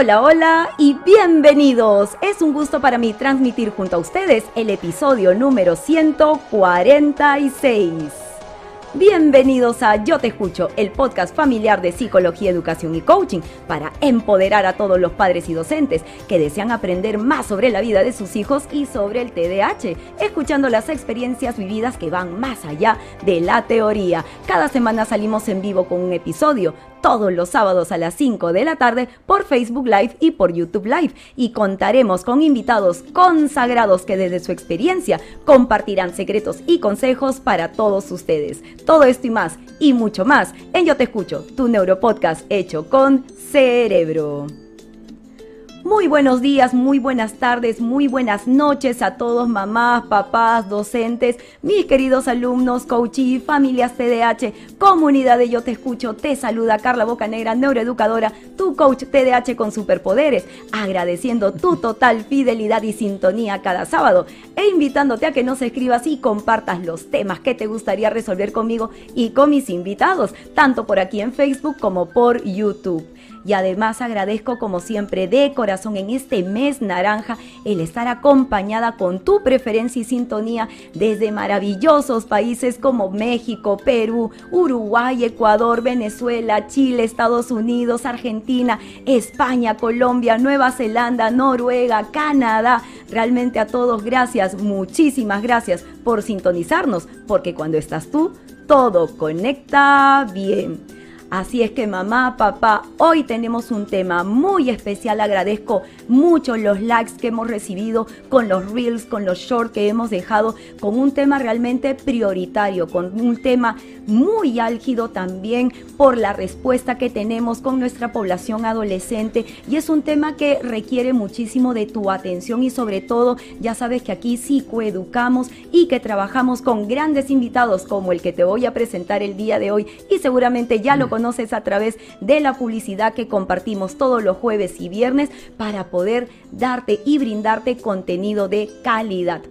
Hola, hola y bienvenidos. Es un gusto para mí transmitir junto a ustedes el episodio número 146. Bienvenidos a Yo Te Escucho, el podcast familiar de psicología, educación y coaching para empoderar a todos los padres y docentes que desean aprender más sobre la vida de sus hijos y sobre el TDAH, escuchando las experiencias vividas que van más allá de la teoría. Cada semana salimos en vivo con un episodio todos los sábados a las 5 de la tarde por Facebook Live y por YouTube Live. Y contaremos con invitados consagrados que desde su experiencia compartirán secretos y consejos para todos ustedes. Todo esto y más, y mucho más, en Yo Te Escucho, tu neuropodcast hecho con cerebro. Muy buenos días, muy buenas tardes, muy buenas noches a todos mamás, papás, docentes, mis queridos alumnos, y familias TDH, comunidad de Yo Te Escucho, te saluda Carla Bocanegra, neuroeducadora, tu coach TDH con superpoderes, agradeciendo tu total fidelidad y sintonía cada sábado e invitándote a que nos escribas y compartas los temas que te gustaría resolver conmigo y con mis invitados, tanto por aquí en Facebook como por YouTube. Y además agradezco como siempre de corazón en este mes naranja el estar acompañada con tu preferencia y sintonía desde maravillosos países como México, Perú, Uruguay, Ecuador, Venezuela, Chile, Estados Unidos, Argentina, España, Colombia, Nueva Zelanda, Noruega, Canadá. Realmente a todos gracias, muchísimas gracias por sintonizarnos, porque cuando estás tú, todo conecta bien. Así es que mamá, papá, hoy tenemos un tema muy especial. Agradezco mucho los likes que hemos recibido con los reels, con los shorts que hemos dejado, con un tema realmente prioritario, con un tema muy álgido también por la respuesta que tenemos con nuestra población adolescente. Y es un tema que requiere muchísimo de tu atención y sobre todo, ya sabes que aquí psicoeducamos y que trabajamos con grandes invitados como el que te voy a presentar el día de hoy y seguramente ya lo conoces a través de la publicidad que compartimos todos los jueves y viernes para poder darte y brindarte contenido de calidad.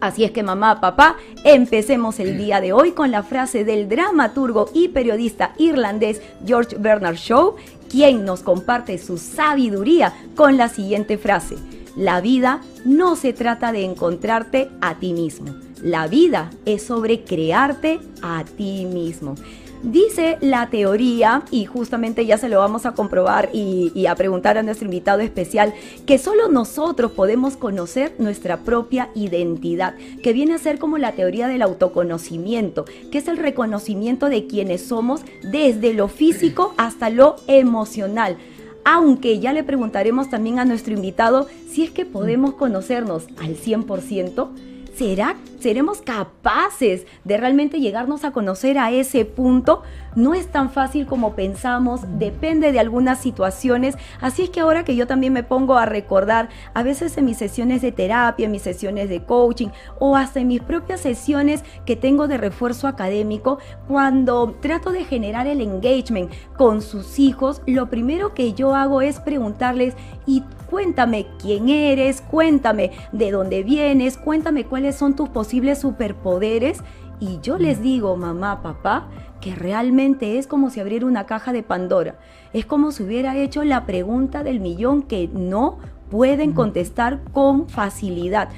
Así es que mamá, papá, empecemos el día de hoy con la frase del dramaturgo y periodista irlandés George Bernard Shaw, quien nos comparte su sabiduría con la siguiente frase. La vida no se trata de encontrarte a ti mismo. La vida es sobre crearte a ti mismo. Dice la teoría, y justamente ya se lo vamos a comprobar y, a preguntar a nuestro invitado especial, que solo nosotros podemos conocer nuestra propia identidad, que viene a ser como la teoría del autoconocimiento, que es el reconocimiento de quienes somos desde lo físico hasta lo emocional. Aunque ya le preguntaremos también a nuestro invitado si es que podemos conocernos al 100%, ¿será, seremos capaces de realmente llegarnos a conocer a ese punto? No es tan fácil como pensamos, depende de algunas situaciones. Así es que ahora que yo también me pongo a recordar, a veces en mis sesiones de terapia, en mis sesiones de coaching o hasta en mis propias sesiones que tengo de refuerzo académico, cuando trato de generar el engagement con sus hijos, lo primero que yo hago es preguntarles, ¿y cuéntame quién eres? Cuéntame de dónde vienes, cuéntame cuáles son tus posibles superpoderes. Y yo les digo, mamá, papá, que realmente es como si abriera una caja de Pandora. Es como si hubiera hecho la pregunta del millón que no pueden contestar con facilidad.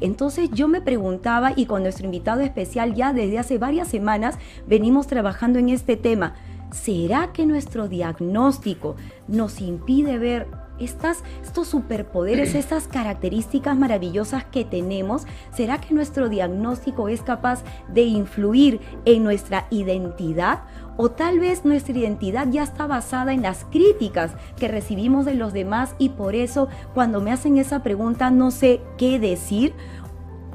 Entonces yo me preguntaba y con nuestro invitado especial ya desde hace varias semanas venimos trabajando en este tema. ¿Será que nuestro diagnóstico nos impide ver estas, estos superpoderes, estas características maravillosas que tenemos, ¿será que nuestro diagnóstico es capaz de influir en nuestra identidad? O tal vez nuestra identidad ya está basada en las críticas que recibimos de los demás y por eso cuando me hacen esa pregunta no sé qué decir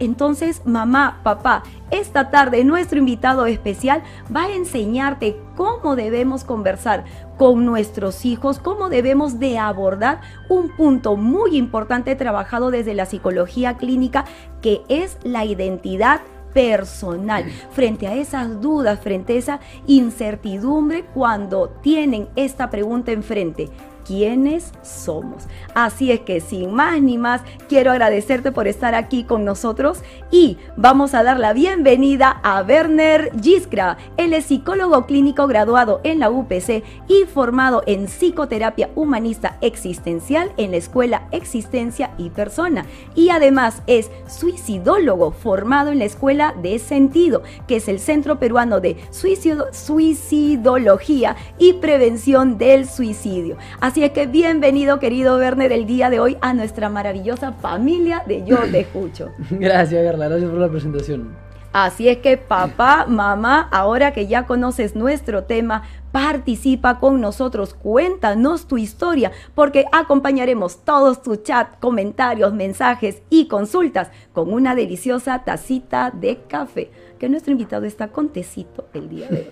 entonces, mamá, papá, esta tarde nuestro invitado especial va a enseñarte cómo debemos conversar con nuestros hijos, cómo debemos de abordar un punto muy importante trabajado desde la psicología clínica, que es la identidad personal, frente a esas dudas, frente a esa incertidumbre cuando tienen esta pregunta enfrente. Quiénes somos. Así es que sin más ni más, quiero agradecerte por estar aquí con nosotros y vamos a dar la bienvenida a Werner Giskra. Él es psicólogo clínico graduado en la UPC y formado en psicoterapia humanista existencial en la Escuela Existencia y Persona. Y además es suicidólogo formado en la Escuela de Sentido, que es el Centro Peruano de Suicidología y Prevención del Suicidio. Así es que bienvenido, querido Werner, el día de hoy a nuestra maravillosa familia de Yo Te Escucho. Gracias, Carla. Gracias por la presentación. Así es que papá, mamá, ahora que ya conoces nuestro tema, participa con nosotros, cuéntanos tu historia, porque acompañaremos todos tus chat, comentarios, mensajes y consultas con una deliciosa tacita de café, que nuestro invitado está con tecito el día de hoy.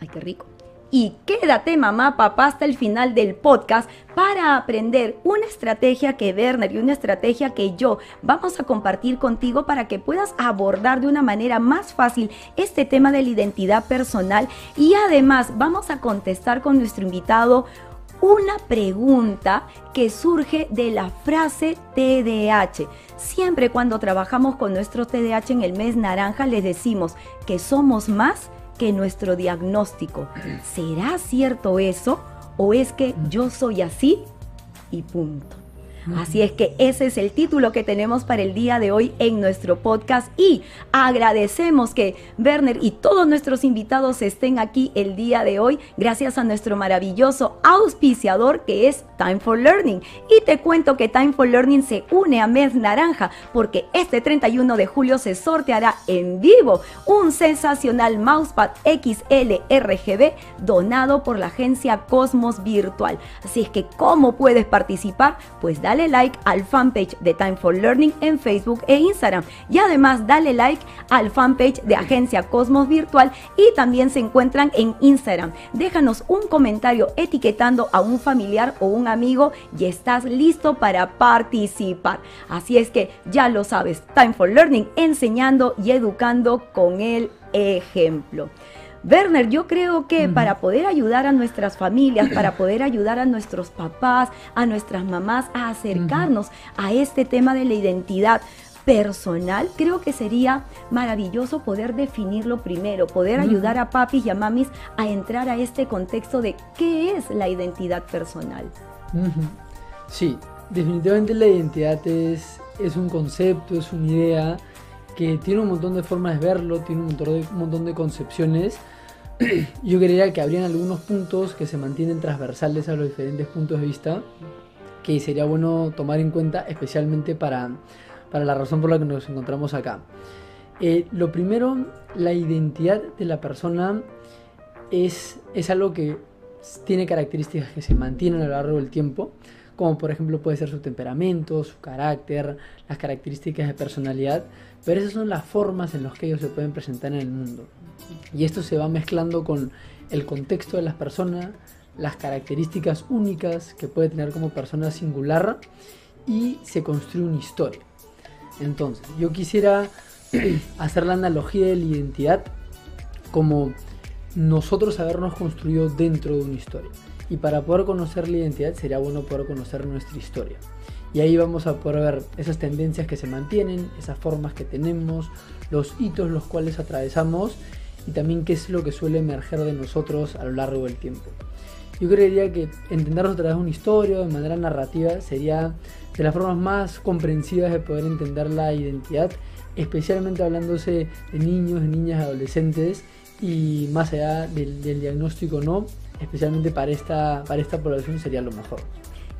Ay, qué rico y quédate mamá, papá hasta el final del podcast para aprender una estrategia que Werner y una estrategia que yo vamos a compartir contigo para que puedas abordar de una manera más fácil este tema de la identidad personal y además vamos a contestar con nuestro invitado una pregunta que surge de la frase TDAH. Siempre cuando trabajamos con nuestro TDAH en el mes naranja les decimos que somos más que nuestro diagnóstico. ¿Será cierto eso? ¿O es que yo soy así y punto? Así es que ese es el título que tenemos para el día de hoy en nuestro podcast y agradecemos que Werner y todos nuestros invitados estén aquí el día de hoy gracias a nuestro maravilloso auspiciador que es Time for Learning. Y te cuento que Time for Learning se une a Mes Naranja porque este 31 de julio se sorteará en vivo un sensacional mousepad XL RGB donado por la agencia Cosmos Virtual. Así es que, ¿cómo puedes participar? Pues dale dale like al fanpage de Time for Learning en Facebook e Instagram. Y además dale like al fanpage de Agencia Cosmos Virtual y también se encuentran en Instagram. Déjanos un comentario etiquetando a un familiar o un amigo y estás listo para participar. Así es que ya lo sabes, Time for Learning enseñando y educando con el ejemplo. Werner, yo creo que para poder ayudar a nuestras familias, para poder ayudar a nuestros papás, a nuestras mamás a acercarnos a este tema de la identidad personal, creo que sería maravilloso poder definirlo primero, poder ayudar a papis y a mamis a entrar a este contexto de qué es la identidad personal. Sí, definitivamente la identidad es, es un concepto, es una idea que tiene un montón de formas de verlo, tiene un montón de, un montón de concepciones yo creería que habrían algunos puntos que se mantienen transversales a los diferentes puntos de vista que sería bueno tomar en cuenta especialmente para, para la razón por la que nos encontramos acá. Eh, lo primero, la identidad de la persona es, es algo que tiene características que se mantienen a lo largo del tiempo, como por ejemplo puede ser su temperamento, su carácter, las características de personalidad, pero esas son las formas en las que ellos se pueden presentar en el mundo. Y esto se va mezclando con el contexto de las personas, las características únicas que puede tener como persona singular y se construye una historia. Entonces, yo quisiera hacer la analogía de la identidad como nosotros habernos construido dentro de una historia. Y para poder conocer la identidad sería bueno poder conocer nuestra historia. Y ahí vamos a poder ver esas tendencias que se mantienen, esas formas que tenemos, los hitos los cuales atravesamos y también qué es lo que suele emerger de nosotros a lo largo del tiempo. Yo creería que entenderlo a través de una historia, de manera narrativa, sería de las formas más comprensivas de poder entender la identidad, especialmente hablándose de niños, de niñas, adolescentes y más allá del, del diagnóstico no, especialmente para esta, para esta población sería lo mejor.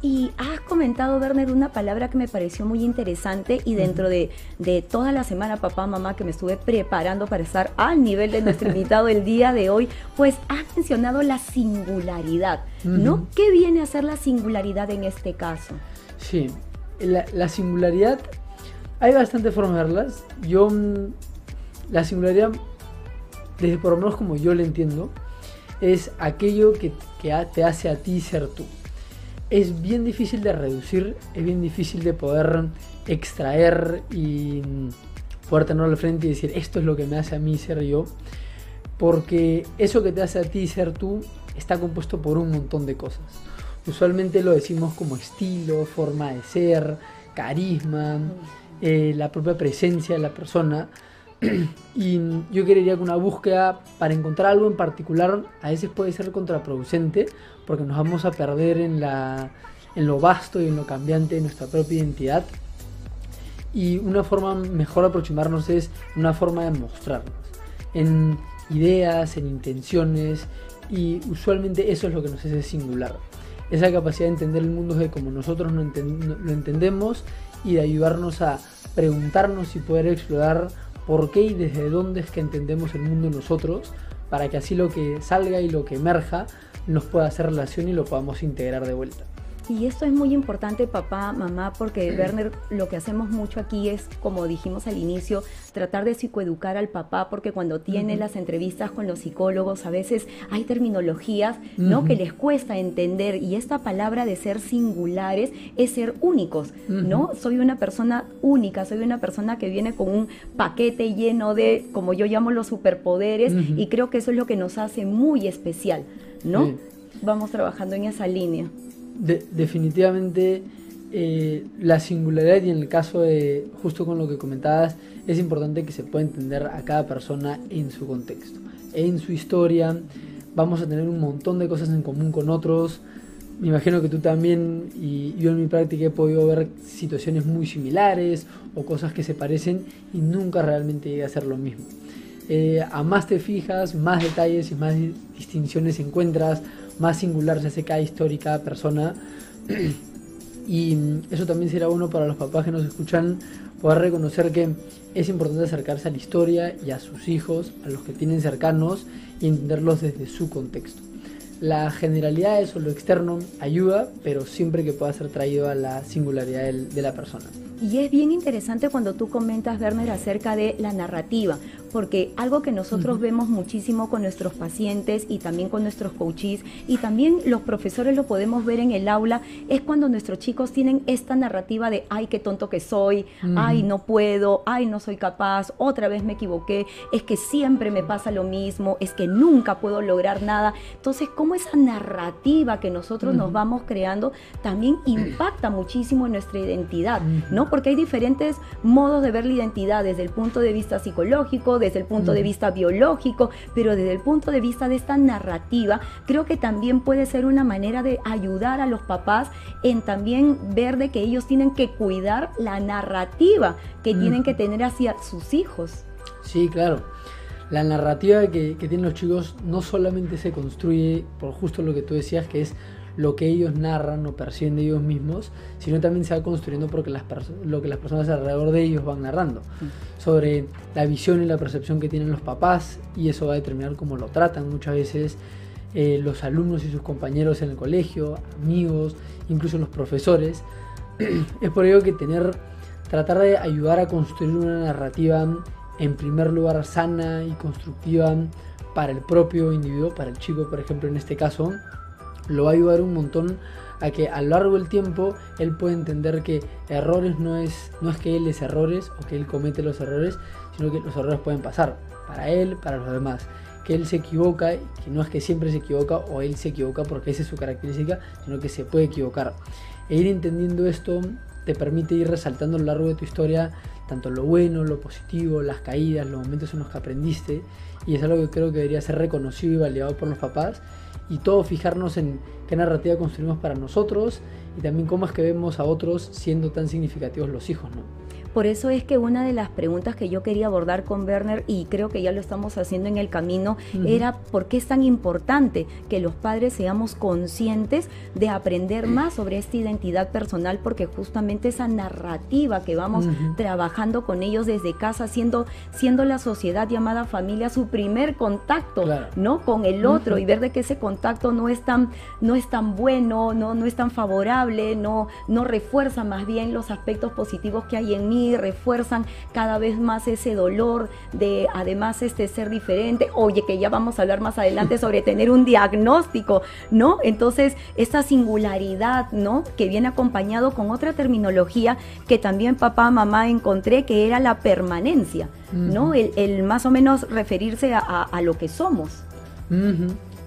Y has comentado, Werner, una palabra que me pareció muy interesante y dentro de, toda la semana, papá, mamá, que me estuve preparando para estar al nivel de nuestro invitado el día de hoy, pues has mencionado la singularidad, ¿no? ¿Qué viene a ser la singularidad en este caso? Sí, la, singularidad, hay bastantes formas de verlas. Yo, mm, la singularidad, desde por lo menos como yo la entiendo, es aquello que, que te hace a ti ser tú es bien difícil de reducir, es bien difícil de poder extraer y poder tenerlo al frente y decir esto es lo que me hace a mí ser yo. Porque eso que te hace a ti ser tú está compuesto por un montón de cosas. Usualmente lo decimos como estilo, forma de ser, carisma, eh, la propia presencia de la persona. Y yo quería que una búsqueda para encontrar algo en particular a veces puede ser contraproducente porque nos vamos a perder en, la, en lo vasto y en lo cambiante de nuestra propia identidad. Y una forma mejor de aproximarnos es una forma de mostrarnos en ideas, en intenciones y usualmente eso es lo que nos hace singular. Esa capacidad de entender el mundo de como nosotros lo entendemos y de ayudarnos a preguntarnos y poder explorar por qué y desde dónde es que entendemos el mundo nosotros, para que así lo que salga y lo que emerja nos pueda hacer relación y lo podamos integrar de vuelta. Y esto es muy importante, papá, mamá, porque Werner, lo que hacemos mucho aquí es, como dijimos al inicio, tratar de psicoeducar al papá, porque cuando tiene las entrevistas con los psicólogos, a veces hay terminologías, ¿no? Que les cuesta entender. Y esta palabra de ser singulares es ser únicos, ¿no? Soy una persona única, soy una persona que viene con un paquete lleno de, como yo llamo, los superpoderes, y creo que eso es lo que nos hace muy especial, ¿no? Vamos trabajando en esa línea definitivamente eh, la singularidad y en el caso de, justo con lo que comentabas, es importante que se pueda entender a cada persona en su contexto, en su historia. Vamos a tener un montón de cosas en común con otros. Me imagino que tú también y yo en mi práctica he podido ver situaciones muy similares o cosas que se parecen y nunca realmente llega a ser lo mismo. Eh, a más te fijas, más detalles y más distinciones encuentras, más singular se hace cada historia y cada persona. y eso también será bueno para los papás que nos escuchan, poder reconocer que es importante acercarse a la historia y a sus hijos, a los que tienen cercanos, y entenderlos desde su contexto. La generalidad de eso, lo externo, ayuda, pero siempre que pueda ser traído a la singularidad de la persona. Y es bien interesante cuando tú comentas, Werner, acerca de la narrativa, porque algo que nosotros vemos muchísimo con nuestros pacientes y también con nuestros coaches y también los profesores lo podemos ver en el aula, es cuando nuestros chicos tienen esta narrativa de, ay, qué tonto que soy, ay, no puedo, ay, no soy capaz, otra vez me equivoqué, es que siempre me pasa lo mismo, es que nunca puedo lograr nada. Entonces, cómo esa narrativa que nosotros nos vamos creando también impacta muchísimo en nuestra identidad, ¿no? Porque hay diferentes modos de ver la identidad desde el punto de vista psicológico, desde el punto de vista biológico, pero desde el punto de vista de esta narrativa, creo que también puede ser una manera de ayudar a los papás en también ver de que ellos tienen que cuidar la narrativa que tienen que tener hacia sus hijos. Sí, claro. La narrativa que, que tienen los chicos no solamente se construye por justo lo que tú decías, que es lo que ellos narran o perciben de ellos mismos, sino también se va construyendo porque las lo que las personas alrededor de ellos van narrando, mm. sobre la visión y la percepción que tienen los papás, y eso va a determinar cómo lo tratan muchas veces eh, los alumnos y sus compañeros en el colegio, amigos, incluso los profesores. es por ello que tener, tratar de ayudar a construir una narrativa en primer lugar sana y constructiva para el propio individuo, para el chico, por ejemplo, en este caso, lo va a ayudar un montón a que a lo largo del tiempo él puede entender que errores no es, no es que él es errores o que él comete los errores, sino que los errores pueden pasar para él, para los demás. Que él se equivoca, que no es que siempre se equivoca o él se equivoca porque esa es su característica, sino que se puede equivocar. E ir entendiendo esto te permite ir resaltando a lo largo de tu historia tanto lo bueno, lo positivo, las caídas, los momentos en los que aprendiste. Y es algo que creo que debería ser reconocido y validado por los papás y todo fijarnos en qué narrativa construimos para nosotros y también cómo es que vemos a otros siendo tan significativos los hijos, ¿no? Por eso es que una de las preguntas que yo quería abordar con Werner, y creo que ya lo estamos haciendo en el camino, era por qué es tan importante que los padres seamos conscientes de aprender más sobre esta identidad personal, porque justamente esa narrativa que vamos trabajando con ellos desde casa, siendo, siendo la sociedad llamada familia su primer contacto, ¿no? Con el otro y ver de que ese contacto no es tan, no es tan bueno, no, no es tan favorable, no, no refuerza más bien los aspectos positivos que hay en mí refuerzan cada vez más ese dolor de además este ser diferente. Oye, que ya vamos a hablar más adelante sobre tener un diagnóstico, ¿no? Entonces, esta singularidad, ¿no? Que viene acompañado con otra terminología que también papá, mamá encontré, que era la permanencia, ¿no? El, más o menos referirse a, lo que somos.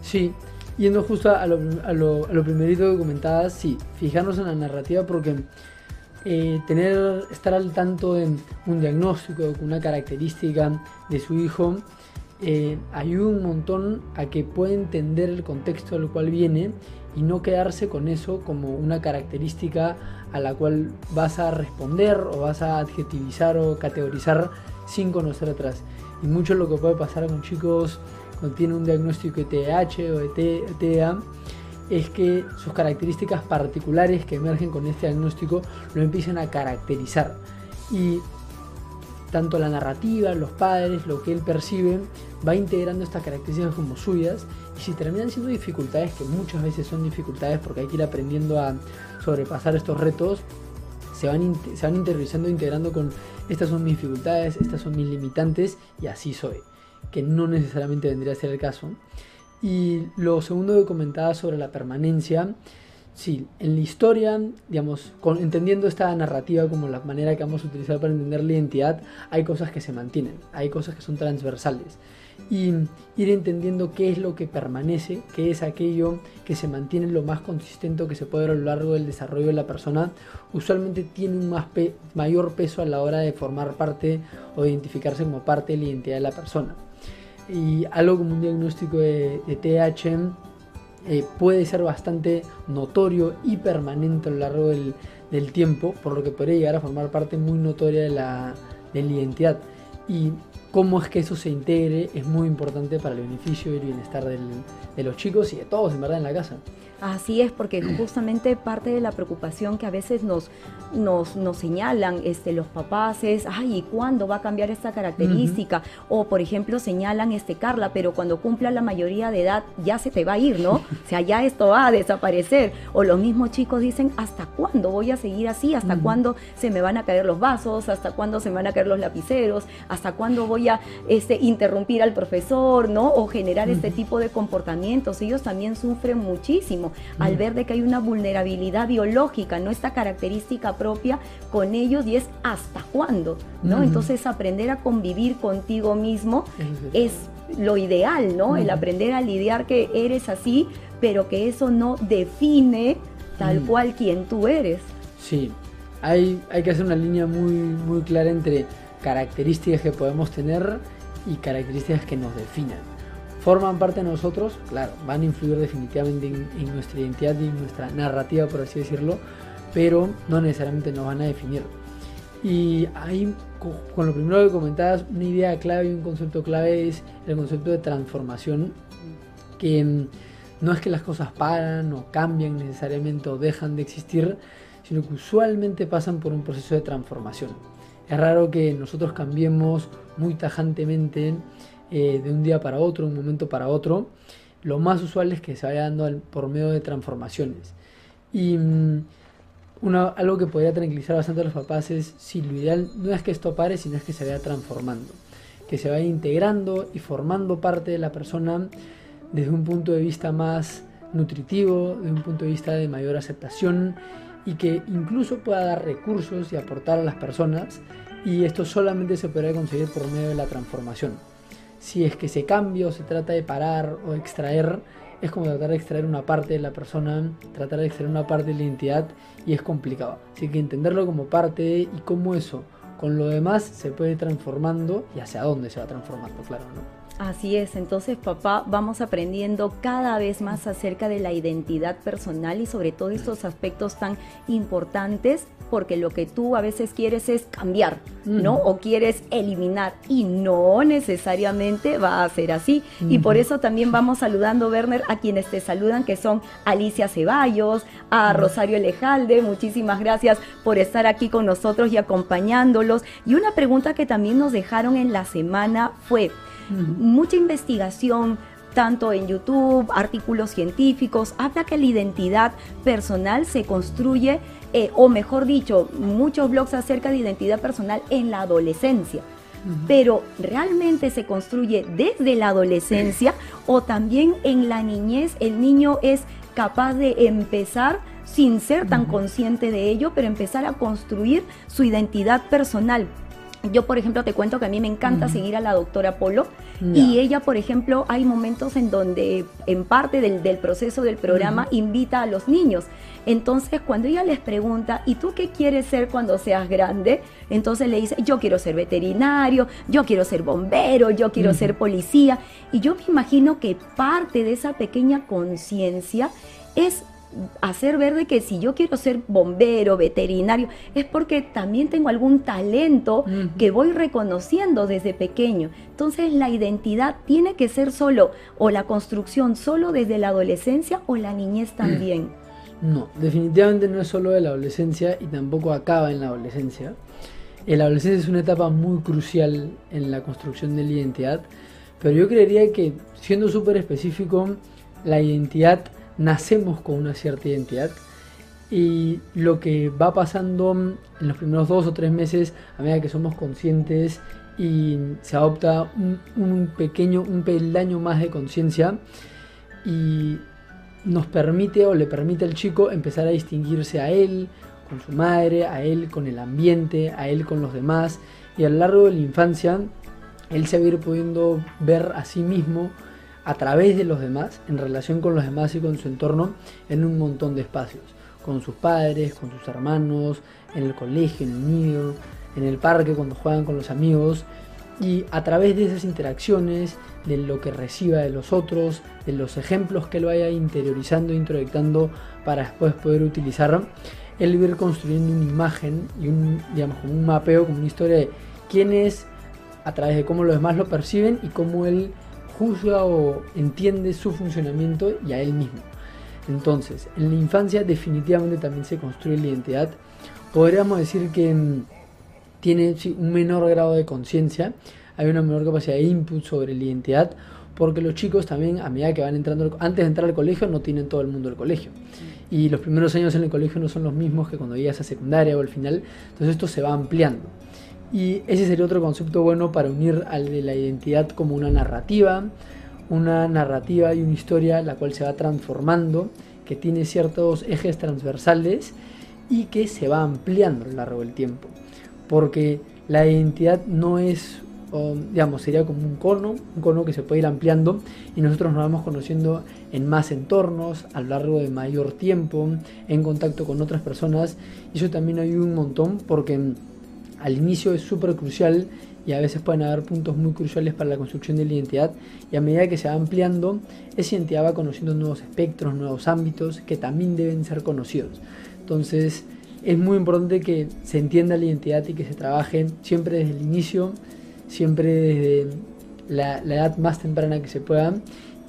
Sí, yendo justo a lo, a lo, a lo primerito que comentabas, sí, fijarnos en la narrativa porque eh, tener, estar al tanto de un diagnóstico, una característica de su hijo, eh, ayuda un montón a que pueda entender el contexto al cual viene y no quedarse con eso como una característica a la cual vas a responder o vas a adjetivizar o categorizar sin conocer atrás. Y mucho lo que puede pasar con chicos cuando tienen un diagnóstico de TDAH o de TEA es que sus características particulares que emergen con este diagnóstico lo empiezan a caracterizar. Y tanto la narrativa, los padres, lo que él percibe, va integrando estas características como suyas. Y si terminan siendo dificultades, que muchas veces son dificultades porque hay que ir aprendiendo a sobrepasar estos retos, se van, se van interiorizando, integrando con estas son mis dificultades, estas son mis limitantes y así soy. Que no necesariamente vendría a ser el caso. Y lo segundo que comentaba sobre la permanencia, sí, en la historia, digamos, entendiendo esta narrativa como la manera que vamos a utilizar para entender la identidad, hay cosas que se mantienen, hay cosas que son transversales. Y ir entendiendo qué es lo que permanece, qué es aquello que se mantiene lo más consistente que se puede a lo largo del desarrollo de la persona, usualmente tiene un más mayor peso a la hora de formar parte o identificarse como parte de la identidad de la persona y algo como un diagnóstico de, de TH eh, puede ser bastante notorio y permanente a lo largo del, del, tiempo, por lo que podría llegar a formar parte muy notoria de la, de la identidad. Y cómo es que eso se integre es muy importante para el beneficio y el bienestar del, de los chicos y de todos en verdad en la casa. Así es, porque justamente parte de la preocupación que a veces nos, nos, nos señalan este, los papás es, ay, ¿y cuándo va a cambiar esta característica? O, por ejemplo, señalan, este, Carla, pero cuando cumpla la mayoría de edad ya se te va a ir, ¿no? O sea, ya esto va a desaparecer. O los mismos chicos dicen, ¿hasta cuándo voy a seguir así? ¿Hasta cuándo se me van a caer los vasos? ¿Hasta cuándo se me van a caer los lapiceros? ¿Hasta cuándo voy a este, interrumpir al profesor, ¿no? O generar este tipo de comportamientos. Ellos también sufren muchísimo al ver de que hay una vulnerabilidad biológica, no esta característica propia con ellos y es hasta cuándo, ¿no? Entonces aprender a convivir contigo mismo es lo ideal, ¿no? El aprender a lidiar que eres así, pero que eso no define tal cual quien tú eres. Sí, hay, hay que hacer una línea muy, muy clara entre características que podemos tener y características que nos definan forman parte de nosotros, claro, van a influir definitivamente en, nuestra identidad y en nuestra narrativa, por así decirlo, pero no necesariamente nos van a definir. Y ahí, con lo primero que comentabas, una idea clave y un concepto clave es el concepto de transformación, que no es que las cosas paran o cambian necesariamente o dejan de existir, sino que usualmente pasan por un proceso de transformación. Es raro que nosotros cambiemos muy tajantemente eh, de un día para otro, un momento para otro, lo más usual es que se vaya dando por medio de transformaciones. Y mm, algo que podría tranquilizar bastante a los papás es si lo ideal no es que esto pare, sino es que se vaya transformando, que se vaya integrando y formando parte de la persona desde un punto de vista más nutritivo, desde un punto de vista de mayor aceptación y que incluso pueda dar recursos y aportar a las personas y esto solamente se podrá conseguir por medio de la transformación si es que ese cambio se trata de parar o extraer, es como tratar de extraer una parte de la persona, tratar de extraer una parte de la identidad y es complicado. Así que entenderlo como parte y cómo eso con lo demás se puede ir transformando y hacia dónde se va transformando, claro, ¿no? Así es, entonces papá, vamos aprendiendo cada vez más acerca de la identidad personal y sobre todo estos aspectos tan importantes porque lo que tú a veces quieres es cambiar, ¿no? O quieres eliminar y no necesariamente va a ser así. Y por eso también vamos saludando, Werner, a quienes te saludan, que son Alicia Ceballos, a Rosario Lejalde, muchísimas gracias por estar aquí con nosotros y acompañándolos. Y una pregunta que también nos dejaron en la semana fue, mucha investigación, tanto en YouTube, artículos científicos, habla que la identidad personal se construye, eh, o mejor dicho, muchos blogs acerca de identidad personal en la adolescencia. Pero realmente se construye desde la adolescencia o también en la niñez el niño es capaz de empezar sin ser tan consciente de ello, pero empezar a construir su identidad personal yo, por ejemplo, te cuento que a mí me encanta seguir a la doctora Polo y ella, por ejemplo, hay momentos en donde en parte del, proceso del programa invita a los niños. Entonces, cuando ella les pregunta, ¿y tú qué quieres ser cuando seas grande? Entonces le dice, yo quiero ser veterinario, yo quiero ser bombero, yo quiero ser policía. Y yo me imagino que parte de esa pequeña conciencia es hacer ver de que si yo quiero ser bombero, veterinario, es porque también tengo algún talento que voy reconociendo desde pequeño. Entonces la identidad tiene que ser solo o la construcción solo desde la adolescencia o la niñez también. No, definitivamente no es solo de la adolescencia y tampoco acaba en la adolescencia. La adolescencia es una etapa muy crucial en la construcción de la identidad, pero yo creería que siendo súper específico, la identidad nacemos con una cierta identidad y lo que va pasando en los primeros dos o tres meses a medida que somos conscientes y se adopta un, pequeño, un peldaño más de conciencia y nos permite o le permite al chico empezar a distinguirse a él, con su madre, a él con el ambiente, a él con los demás y a lo largo de la infancia él se va a ir pudiendo ver a sí mismo a través de los demás, en relación con los demás y con su entorno, en un montón de espacios, con sus padres, con sus hermanos, en el colegio, en el nido, en el parque, cuando juegan con los amigos, y a través de esas interacciones, de lo que reciba de los otros, de los ejemplos que lo vaya interiorizando, introyectando para después poder utilizar, él va a ir construyendo una imagen y un, digamos, como un mapeo, como una historia de quién es a través de cómo los demás lo perciben y cómo él juzga o entiende su funcionamiento y a él mismo. Entonces, en la infancia definitivamente también se construye la identidad. Podríamos decir que mm, tiene un menor grado de conciencia, hay una menor capacidad de input sobre la identidad, porque los chicos también a medida que van entrando, antes de entrar al colegio no tienen todo el mundo del colegio. Y los primeros años en el colegio no son los mismos que cuando llegas a secundaria o al final, entonces esto se va ampliando. Y ese sería otro concepto bueno para unir al de la identidad como una narrativa, una narrativa y una historia la cual se va transformando, que tiene ciertos ejes transversales y que se va ampliando a lo largo del tiempo. Porque la identidad no es, digamos, sería como un cono, un cono que se puede ir ampliando y nosotros nos vamos conociendo en más entornos, a lo largo de mayor tiempo, en contacto con otras personas. Y eso también ayuda un montón porque al inicio es súper crucial y a veces pueden haber puntos muy cruciales para la construcción de la identidad y a medida que se va ampliando, esa identidad va conociendo nuevos espectros, nuevos ámbitos que también deben ser conocidos. Entonces es muy importante que se entienda la identidad y que se trabaje siempre desde el inicio, siempre desde la, la edad más temprana que se pueda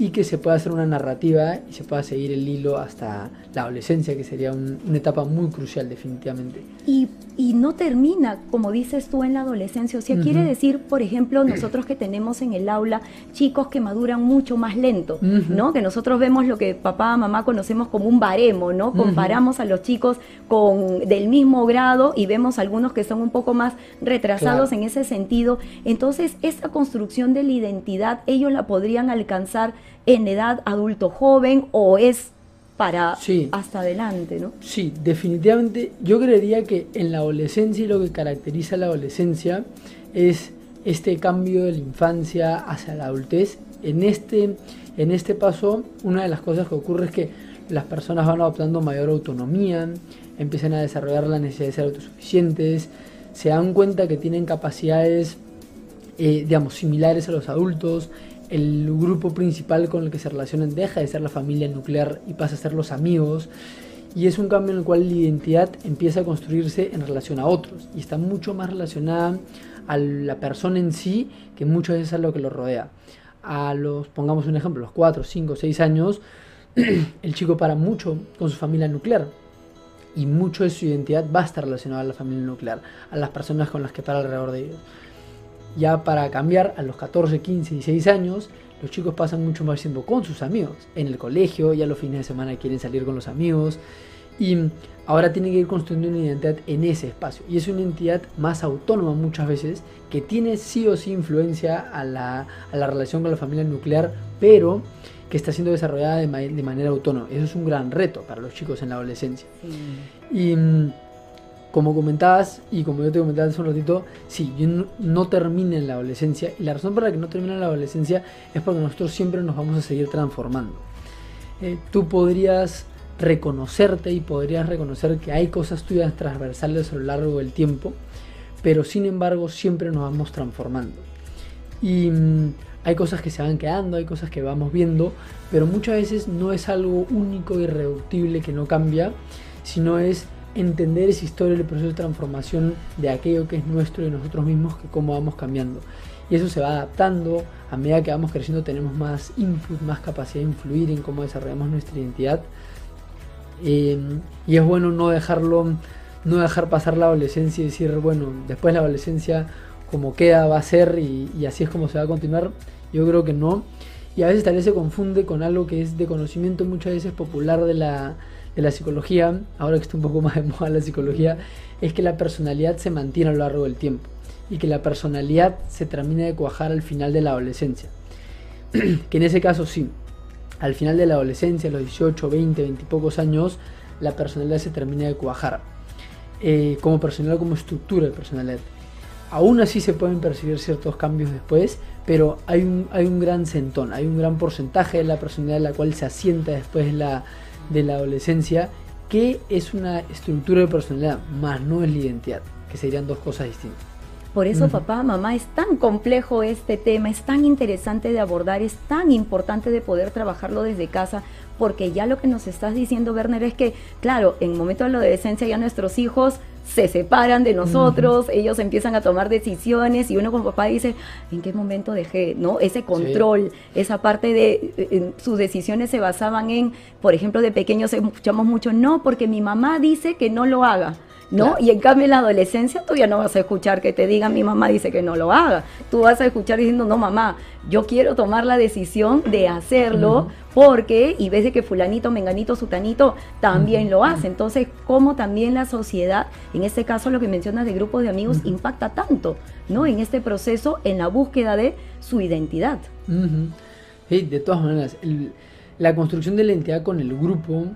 y que se pueda hacer una narrativa y se pueda seguir el hilo hasta la adolescencia, que sería una etapa muy crucial definitivamente. Y, y, no termina, como dices tú, en la adolescencia. O sea, quiere decir, por ejemplo, nosotros que tenemos en el aula chicos que maduran mucho más lento, ¿no? Que nosotros vemos lo que papá, mamá conocemos como un baremo, ¿no? Comparamos a los chicos con del mismo grado y vemos algunos que son un poco más retrasados en ese sentido. Entonces, esa construcción de la identidad, ellos la podrían alcanzar en edad adulto joven o es para hasta adelante, ¿no? Sí, definitivamente yo creería que en la adolescencia y lo que caracteriza la adolescencia es este cambio de la infancia hacia la adultez. En este, en este paso, una de las cosas que ocurre es que las personas van adoptando mayor autonomía, empiezan a desarrollar la necesidad de ser autosuficientes, se dan cuenta que tienen capacidades, eh, digamos, similares a los adultos, el grupo principal con el que se relacionan deja de ser la familia nuclear y pasa a ser los amigos. Y es un cambio en el cual la identidad empieza a construirse en relación a otros y está mucho más relacionada a la persona en sí que muchas veces a lo que lo rodea. A los, pongamos un ejemplo, los 4, 5, 6 años, el chico para mucho con su familia nuclear y mucho de su identidad va a estar relacionado a la familia nuclear, a las personas con las que para alrededor de ellos. Ya para cambiar, a los 14, 15, 16 años, los chicos pasan mucho más tiempo con sus amigos. En el colegio, ya los fines de semana quieren salir con los amigos. Y ahora tienen que ir construyendo una identidad en ese espacio. Y es una identidad más autónoma muchas veces, que tiene sí o sí influencia a la, a la relación con la familia nuclear, pero que está siendo desarrollada de, de, manera autónoma. Eso es un gran reto para los chicos en la adolescencia. Y mm, como comentabas y como yo te comentaba hace un ratito, sí, yo no, termina en la adolescencia y la razón por la que no termina en la adolescencia es porque nosotros siempre nos vamos a seguir transformando. Eh, tú podrías reconocerte y podrías reconocer que hay cosas tuyas transversales a lo largo del tiempo, pero sin embargo siempre nos vamos transformando. Y mm, hay cosas que se van quedando, hay cosas que vamos viendo, pero muchas veces no es algo único, irreductible, que no cambia, sino es entender esa historia, el proceso de transformación de aquello que es nuestro y nosotros mismos, que cómo vamos cambiando. Y eso se va adaptando, a medida que vamos creciendo tenemos más input, más capacidad de influir en cómo desarrollamos nuestra identidad. Eh, y es bueno no dejarlo, no dejar pasar la adolescencia y decir, bueno, después la adolescencia como queda va a ser y, así es como se va a continuar. Yo creo que no. Y a veces tal vez se confunde con algo que es de conocimiento muchas veces popular de la, de la psicología, ahora que está un poco más de moda la psicología, es que la personalidad se mantiene a lo largo del tiempo y que la personalidad se termina de cuajar al final de la adolescencia. que en ese caso sí, al final de la adolescencia, los 18, 20, 20 y pocos años, la personalidad se termina de cuajar. Eh, como personalidad, como estructura de personalidad. Aún así se pueden percibir ciertos cambios después, pero hay un, hay un gran centón, hay un gran porcentaje de la personalidad la cual se asienta después de la, de la adolescencia, que es una estructura de personalidad, más no es la identidad, que serían dos cosas distintas. Por eso, papá, mamá, es tan complejo este tema, es tan interesante de abordar, es tan importante de poder trabajarlo desde casa, porque ya lo que nos estás diciendo, Werner, es que, claro, en el momento de la adolescencia ya nuestros hijos se separan de nosotros, ellos empiezan a tomar decisiones y uno como papá dice, ¿en qué momento dejé? ¿No? Ese control, esa parte de sus decisiones se basaban en, por ejemplo, de pequeños escuchamos mucho, no, porque mi mamá dice que no lo haga. ¿No? Y en cambio en la adolescencia tú ya no vas a escuchar que te digan mi mamá dice que no lo haga. Tú vas a escuchar diciendo, no mamá, yo quiero tomar la decisión de hacerlo porque, y ves de que fulanito, menganito, sutanito también lo hace. Entonces, ¿cómo también la sociedad, en este caso lo que mencionas de grupos de amigos, impacta tanto, ¿no? En este proceso, en la búsqueda de su identidad. de todas maneras, la construcción de la identidad con el grupo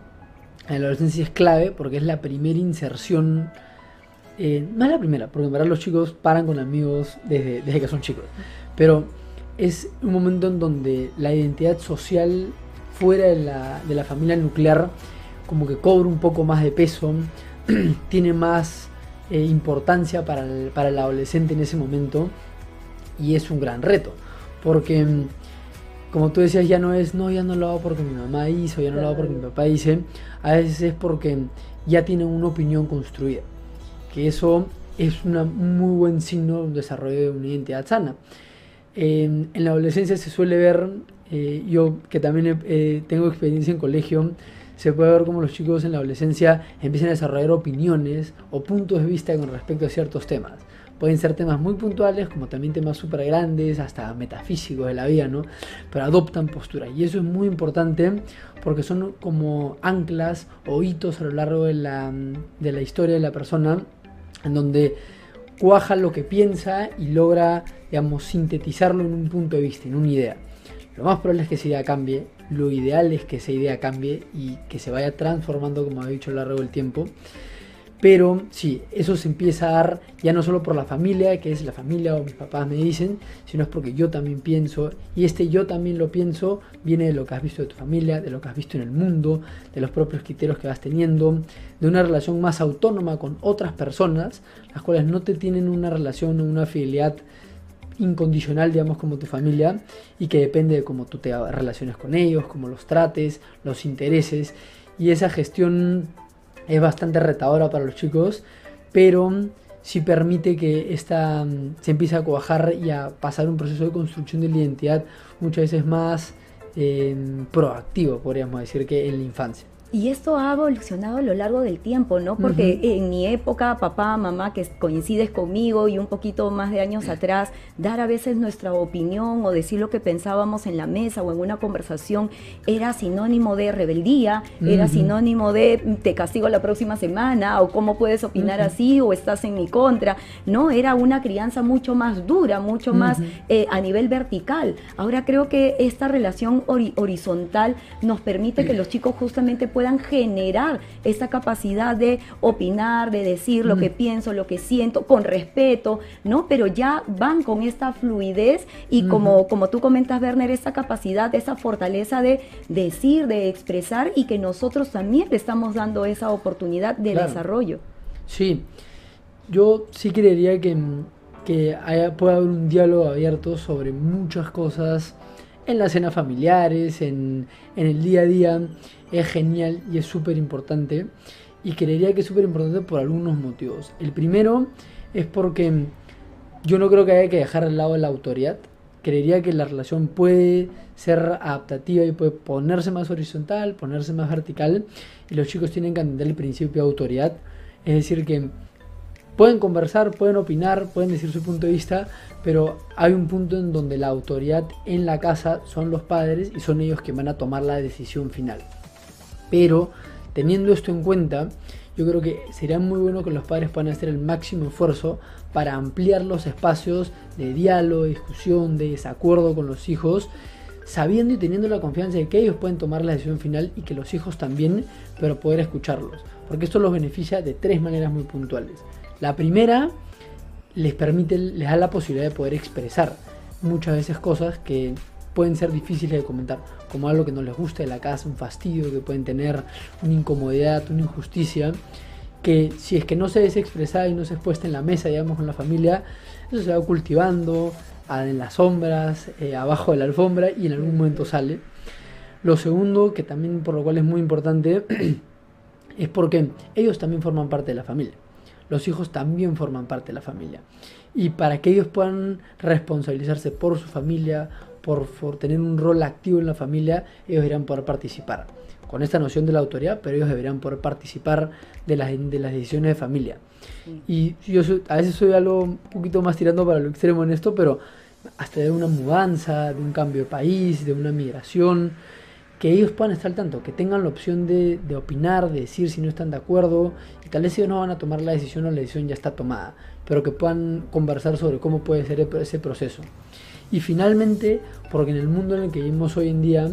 la adolescencia es clave porque es la primera inserción, eh, no es la primera, porque en verdad los chicos paran con amigos desde, que son chicos, pero es un momento en donde la identidad social fuera de la, de la familia nuclear como que cobra un poco más de peso, tiene más eh, importancia para el, para el adolescente en ese momento y es un gran reto, porque como tú decías, ya no es, no, ya no lo hago porque mi mamá hizo, ya no lo hago porque mi papá dice, a veces es porque ya tienen una opinión construida, que eso es un muy buen signo de un desarrollo de una identidad sana. en la adolescencia se suele ver, eh, yo que también tengo experiencia en colegio, se puede ver como los chicos en la adolescencia empiezan a desarrollar opiniones o puntos de vista con respecto a ciertos temas. Pueden ser temas muy puntuales, como también temas súper grandes, hasta metafísicos de la vida, ¿no? Pero adoptan postura. Y eso es muy importante porque son como anclas o hitos a lo largo de la, de la historia de la persona, en donde cuaja lo que piensa y logra, digamos, sintetizarlo en un punto de vista, en una idea. Lo más probable es que esa idea cambie, lo ideal es que esa idea cambie y que se vaya transformando, como he dicho, a lo largo del tiempo. Pero sí, eso se empieza a dar ya no solo por la familia, que es la familia o mis papás me dicen, sino es porque yo también pienso. Y este yo también lo pienso viene de lo que has visto de tu familia, de lo que has visto en el mundo, de los propios criterios que vas teniendo, de una relación más autónoma con otras personas, las cuales no te tienen una relación o una fidelidad incondicional, digamos, como tu familia, y que depende de cómo tú te relaciones con ellos, cómo los trates, los intereses, y esa gestión es bastante retadora para los chicos, pero sí permite que esta mm, se empiece a cuajar y a pasar un proceso de construcción de la identidad muchas veces más eh, proactivo, podríamos decir, que en la infancia. Y esto ha evolucionado a lo largo del tiempo, ¿no? Porque en mi época, papá, mamá, que coincides conmigo y un poquito más de años atrás, dar a veces nuestra opinión o decir lo que pensábamos en la mesa o en una conversación era sinónimo de rebeldía, era sinónimo de te castigo la próxima semana o cómo puedes opinar así o estás en mi contra, ¿no? Era una crianza mucho más dura, mucho más eh, a nivel vertical. Ahora creo que esta relación horizontal nos permite que los chicos justamente puedan puedan generar esa capacidad de opinar, de decir lo que pienso, lo que siento, con respeto, ¿no? Pero ya van con esta fluidez y como, como tú comentas, Werner, esa capacidad, esa fortaleza de decir, de expresar y que nosotros también le estamos dando esa oportunidad de desarrollo. Sí, yo sí creería que, que haya, pueda haber un diálogo abierto sobre muchas cosas en las cenas familiares, en, en el día a día. Es genial y es súper importante. Y creería que es súper importante por algunos motivos. El primero es porque yo no creo que haya que dejar al lado la autoridad. Creería que la relación puede ser adaptativa y puede ponerse más horizontal, ponerse más vertical. Y los chicos tienen que entender el principio de autoridad. Es decir, que pueden conversar, pueden opinar, pueden decir su punto de vista, pero hay un punto en donde la autoridad en la casa son los padres y son ellos que van a tomar la decisión final. Pero teniendo esto en cuenta, yo creo que sería muy bueno que los padres puedan hacer el máximo esfuerzo para ampliar los espacios de diálogo, discusión, de desacuerdo con los hijos, sabiendo y teniendo la confianza de que ellos pueden tomar la decisión final y que los hijos también, pero poder escucharlos. Porque esto los beneficia de tres maneras muy puntuales. La primera les permite, les da la posibilidad de poder expresar muchas veces cosas que pueden ser difíciles de comentar, como algo que no les gusta de la casa, un fastidio que pueden tener, una incomodidad, una injusticia, que si es que no se es expresada y no se es puesta en la mesa, digamos, con la familia, eso se va cultivando en las sombras, eh, abajo de la alfombra y en algún momento sale. Lo segundo, que también por lo cual es muy importante, es porque ellos también forman parte de la familia los hijos también forman parte de la familia. Y para que ellos puedan responsabilizarse por su familia, por, tener un rol activo en la familia, ellos deberían poder participar. Con esta noción de la autoridad, pero ellos deberían poder participar de las, de las decisiones de familia. Y yo a veces soy algo un poquito más tirando para lo extremo en esto, pero hasta de una mudanza, de un cambio de país, de una migración, que ellos puedan estar al tanto, que tengan la opción de, opinar, de decir si no están de acuerdo, y tal vez ellos no van a tomar la decisión o la decisión ya está tomada, pero que puedan conversar sobre cómo puede ser ese proceso. Y finalmente, porque en el mundo en el que vivimos hoy en día,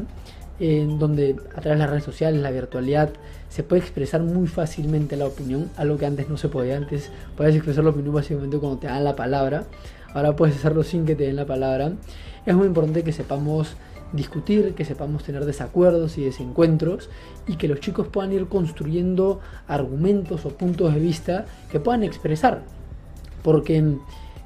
donde a través de las redes sociales, la virtualidad, se puede expresar muy fácilmente la opinión, algo que antes no se podía. Antes podías expresar la opinión básicamente cuando te dan la palabra, ahora puedes hacerlo sin que te den la palabra. Es muy importante que sepamos discutir, que sepamos tener desacuerdos y desencuentros y que los chicos puedan ir construyendo argumentos o puntos de vista que puedan expresar. Porque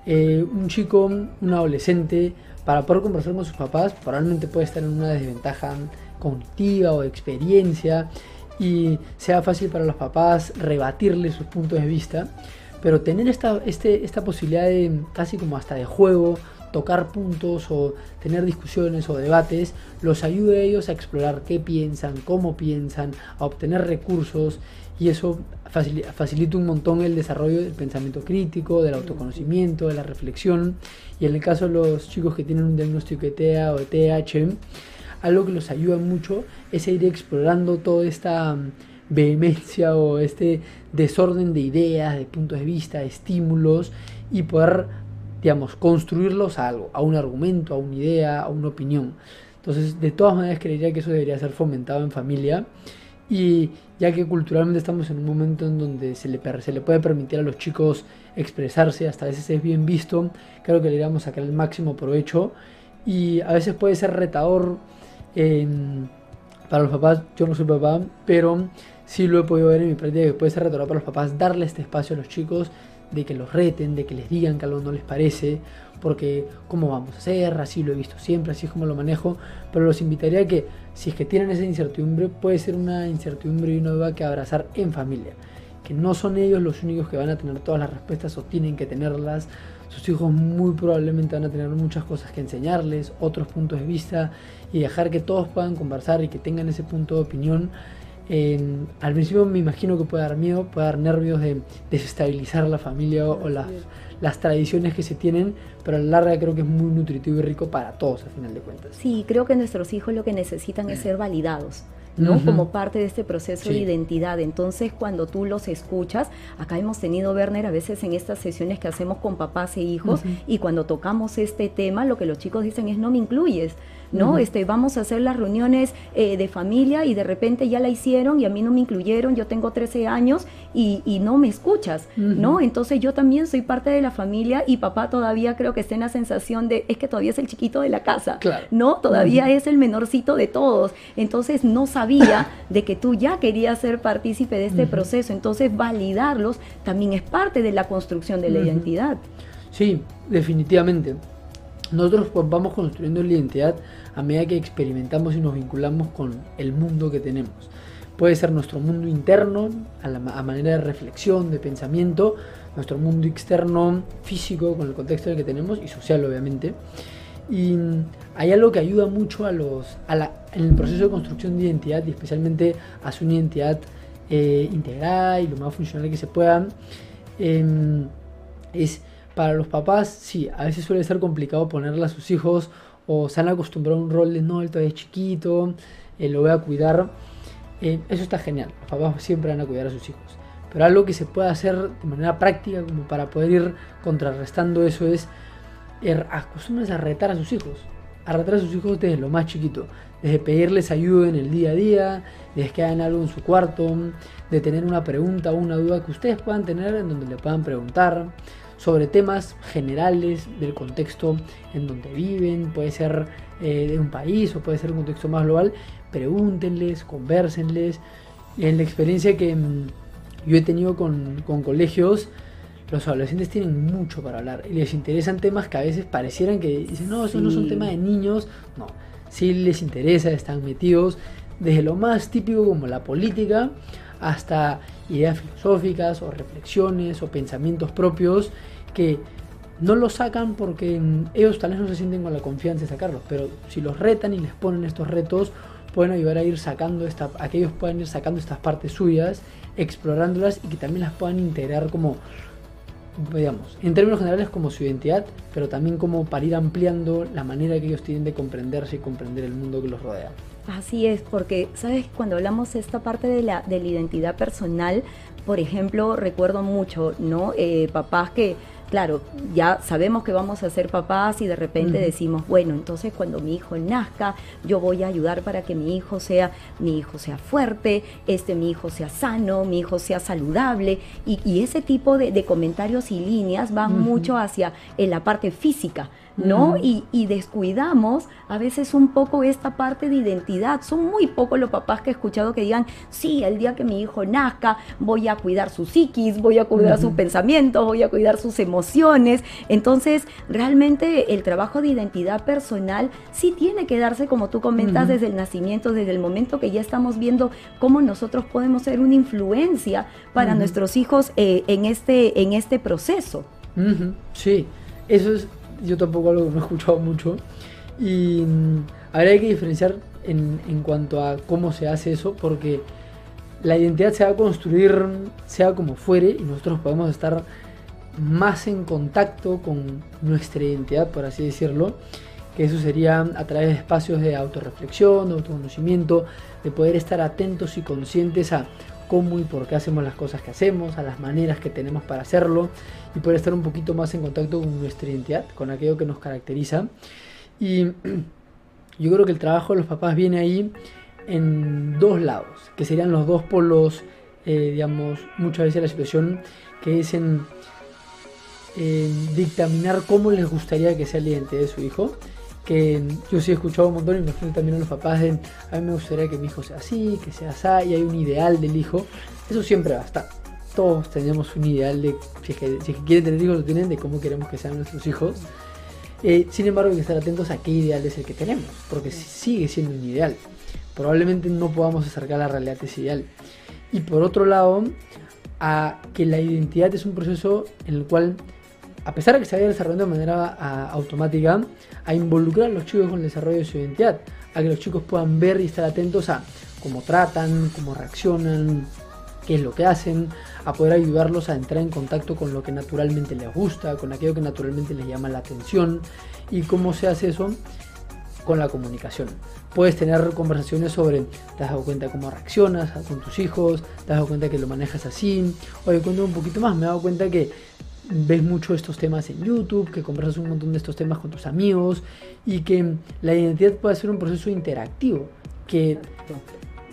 eh, un chico, un adolescente, para poder conversar con sus papás, probablemente puede estar en una desventaja cognitiva o de experiencia y sea fácil para los papás rebatirle sus puntos de vista. Pero tener esta, este, esta posibilidad de casi como hasta de juego tocar puntos o tener discusiones o debates, los ayude a ellos a explorar qué piensan, cómo piensan, a obtener recursos y eso facilita un montón el desarrollo del pensamiento crítico, del autoconocimiento, de la reflexión y en el caso de los chicos que tienen un diagnóstico de TEA o de TH, algo que los ayuda mucho es ir explorando toda esta mm, vehemencia o este desorden de ideas, de puntos de vista, de estímulos y poder digamos, construirlos a algo, a un argumento, a una idea, a una opinión. Entonces, de todas maneras, creería que eso debería ser fomentado en familia. Y ya que culturalmente estamos en un momento en donde se le, se le puede permitir a los chicos expresarse, hasta a veces es bien visto, creo que le iríamos a sacar el máximo provecho. Y a veces puede ser retador para los papás, yo no soy papá, pero sí lo he podido ver en mi práctica que puede ser retador para los papás darle este espacio a los chicos de que los reten, de que les digan que algo no les parece, porque cómo vamos a hacer, así lo he visto siempre, así es como lo manejo, pero los invitaría a que si es que tienen esa incertidumbre, puede ser una incertidumbre y una duda que abrazar en familia, que no son ellos los únicos que van a tener todas las respuestas o tienen que tenerlas, sus hijos muy probablemente van a tener muchas cosas que enseñarles, otros puntos de vista y dejar que todos puedan conversar y que tengan ese punto de opinión al principio me imagino que puede dar miedo, puede dar nervios de desestabilizar la familia o, las, las, tradiciones que se tienen, pero a la larga creo que es muy nutritivo y rico para todos, al final de cuentas. Sí, creo que nuestros hijos lo que necesitan es ser validados ¿no? Como parte de este proceso de identidad. Entonces, cuando tú los escuchas, acá hemos tenido, Werner, a veces en estas sesiones que hacemos con papás e hijos, y cuando tocamos este tema, lo que los chicos dicen es, no me incluyes. ¿no? este, vamos a hacer las reuniones eh, de familia y de repente ya la hicieron y a mí no me incluyeron, yo tengo 13 años y, no me escuchas, ¿no? Entonces yo también soy parte de la familia y papá todavía creo que está en la sensación de, es que todavía es el chiquito de la casa, ¿no? Todavía es el menorcito de todos, entonces no sabía de que tú ya querías ser partícipe de este proceso, entonces validarlos también es parte de la construcción de la identidad. Sí, definitivamente. Nosotros pues, vamos construyendo la identidad a medida que experimentamos y nos vinculamos con el mundo que tenemos. Puede ser nuestro mundo interno, a, la, manera de reflexión, de pensamiento, nuestro mundo externo, físico, con el contexto en el que tenemos, y social, obviamente. Y hay algo que ayuda mucho a los, en el proceso de construcción de identidad, y especialmente a su identidad eh, integral y lo más funcional que se pueda, em, es para los papás, sí, a veces suele ser complicado ponerle a sus hijos o se han acostumbrado a un rol de no, él todavía es chiquito, eh, lo voy a cuidar. Eh, eso está genial, los papás siempre van a cuidar a sus hijos. Pero algo que se puede hacer de manera práctica, como para poder ir contrarrestando eso, es er, acostúmbrense a retar a sus hijos. A retar a sus hijos desde lo más chiquito. Desde pedirles ayuda en el día a día, desde que hagan algo en su cuarto, de tener una pregunta o una duda que ustedes puedan tener en donde le puedan preguntar sobre temas generales del contexto en donde viven, puede ser eh, de un país o puede ser un contexto más global, pregúntenles, conversenles. En la experiencia que mm, yo he tenido con, colegios, los adolescentes tienen mucho para hablar y les interesan temas que a veces parecieran que dicen, no, eso no son temas de niños. No, sí les interesa, están metidos desde lo más típico como la política hasta ideas filosóficas o reflexiones o pensamientos propios que no los sacan porque ellos tal vez no se sienten con la confianza de sacarlos, pero si los retan y les ponen estos retos, pueden ayudar a ir sacando esta, a que ellos puedan ir sacando estas partes suyas, explorándolas y que también las puedan integrar como, digamos, en términos generales como su identidad, pero también como para ir ampliando la manera que ellos tienen de comprenderse y comprender el mundo que los rodea. Así es, porque, ¿sabes? Cuando hablamos de esta parte de la, de la identidad personal, por ejemplo, recuerdo mucho, ¿no? Eh, papás que claro, ya sabemos que vamos a ser papás y de repente decimos, bueno, entonces cuando mi hijo nazca, yo voy a ayudar para que mi hijo sea, mi hijo sea fuerte, este mi hijo sea sano, mi hijo sea saludable, y, ese tipo de, comentarios y líneas van mucho hacia en la parte física. ¿No? y, descuidamos a veces un poco esta parte de identidad. Son muy pocos los papás que he escuchado que digan, sí, el día que mi hijo nazca, voy a cuidar su psiquis, voy a cuidar sus pensamientos, voy a cuidar sus emociones. Entonces, realmente el trabajo de identidad personal sí tiene que darse, como tú comentas, desde el nacimiento, desde el momento que ya estamos viendo cómo nosotros podemos ser una influencia para nuestros hijos eh, en, este, en este proceso. Sí, eso es yo tampoco algo que no he escuchado mucho. Y mm, habría que diferenciar en, en, cuanto a cómo se hace eso, porque la identidad se va a construir sea como fuere y nosotros podemos estar más en contacto con nuestra identidad, por así decirlo, que eso sería a través de espacios de autorreflexión, de autoconocimiento, de poder estar atentos y conscientes a cómo y por qué hacemos las cosas que hacemos, a las maneras que tenemos para hacerlo y poder estar un poquito más en contacto con nuestra identidad, con aquello que nos caracteriza. Y yo creo que el trabajo de los papás viene ahí en dos lados, que serían los dos polos, eh, digamos, muchas veces la situación que es en, dictaminar cómo les gustaría que sea la identidad de su hijo que yo sí he escuchado un montón y me imagino también a los papás de, a mí me gustaría que mi hijo sea así, que sea así, y hay un ideal del hijo. Eso siempre va a estar. Todos tenemos un ideal de, si es que, si quieren tener hijos, lo tienen, de cómo queremos que sean nuestros hijos. Eh, sin embargo, hay que estar atentos a qué ideal es el que tenemos, porque sigue siendo un ideal. Probablemente no podamos acercar la realidad de ese ideal. Y por otro lado, a que la identidad es un proceso en el cual a pesar de que se vaya desarrollando de manera automática, a involucrar a los chicos con el desarrollo de su identidad, a que los chicos puedan ver y estar atentos a cómo tratan, cómo reaccionan, qué es lo que hacen, a poder ayudarlos a entrar en contacto con lo que naturalmente les gusta, con aquello que naturalmente les llama la atención y cómo se hace eso con la comunicación. Puedes tener conversaciones sobre, te has dado cuenta cómo reaccionas con tus hijos, te has dado cuenta que lo manejas así, oye, cuento un poquito más, me he dado cuenta que ves mucho estos temas en YouTube, que conversas un montón de estos temas con tus amigos y que la identidad puede ser un proceso interactivo, que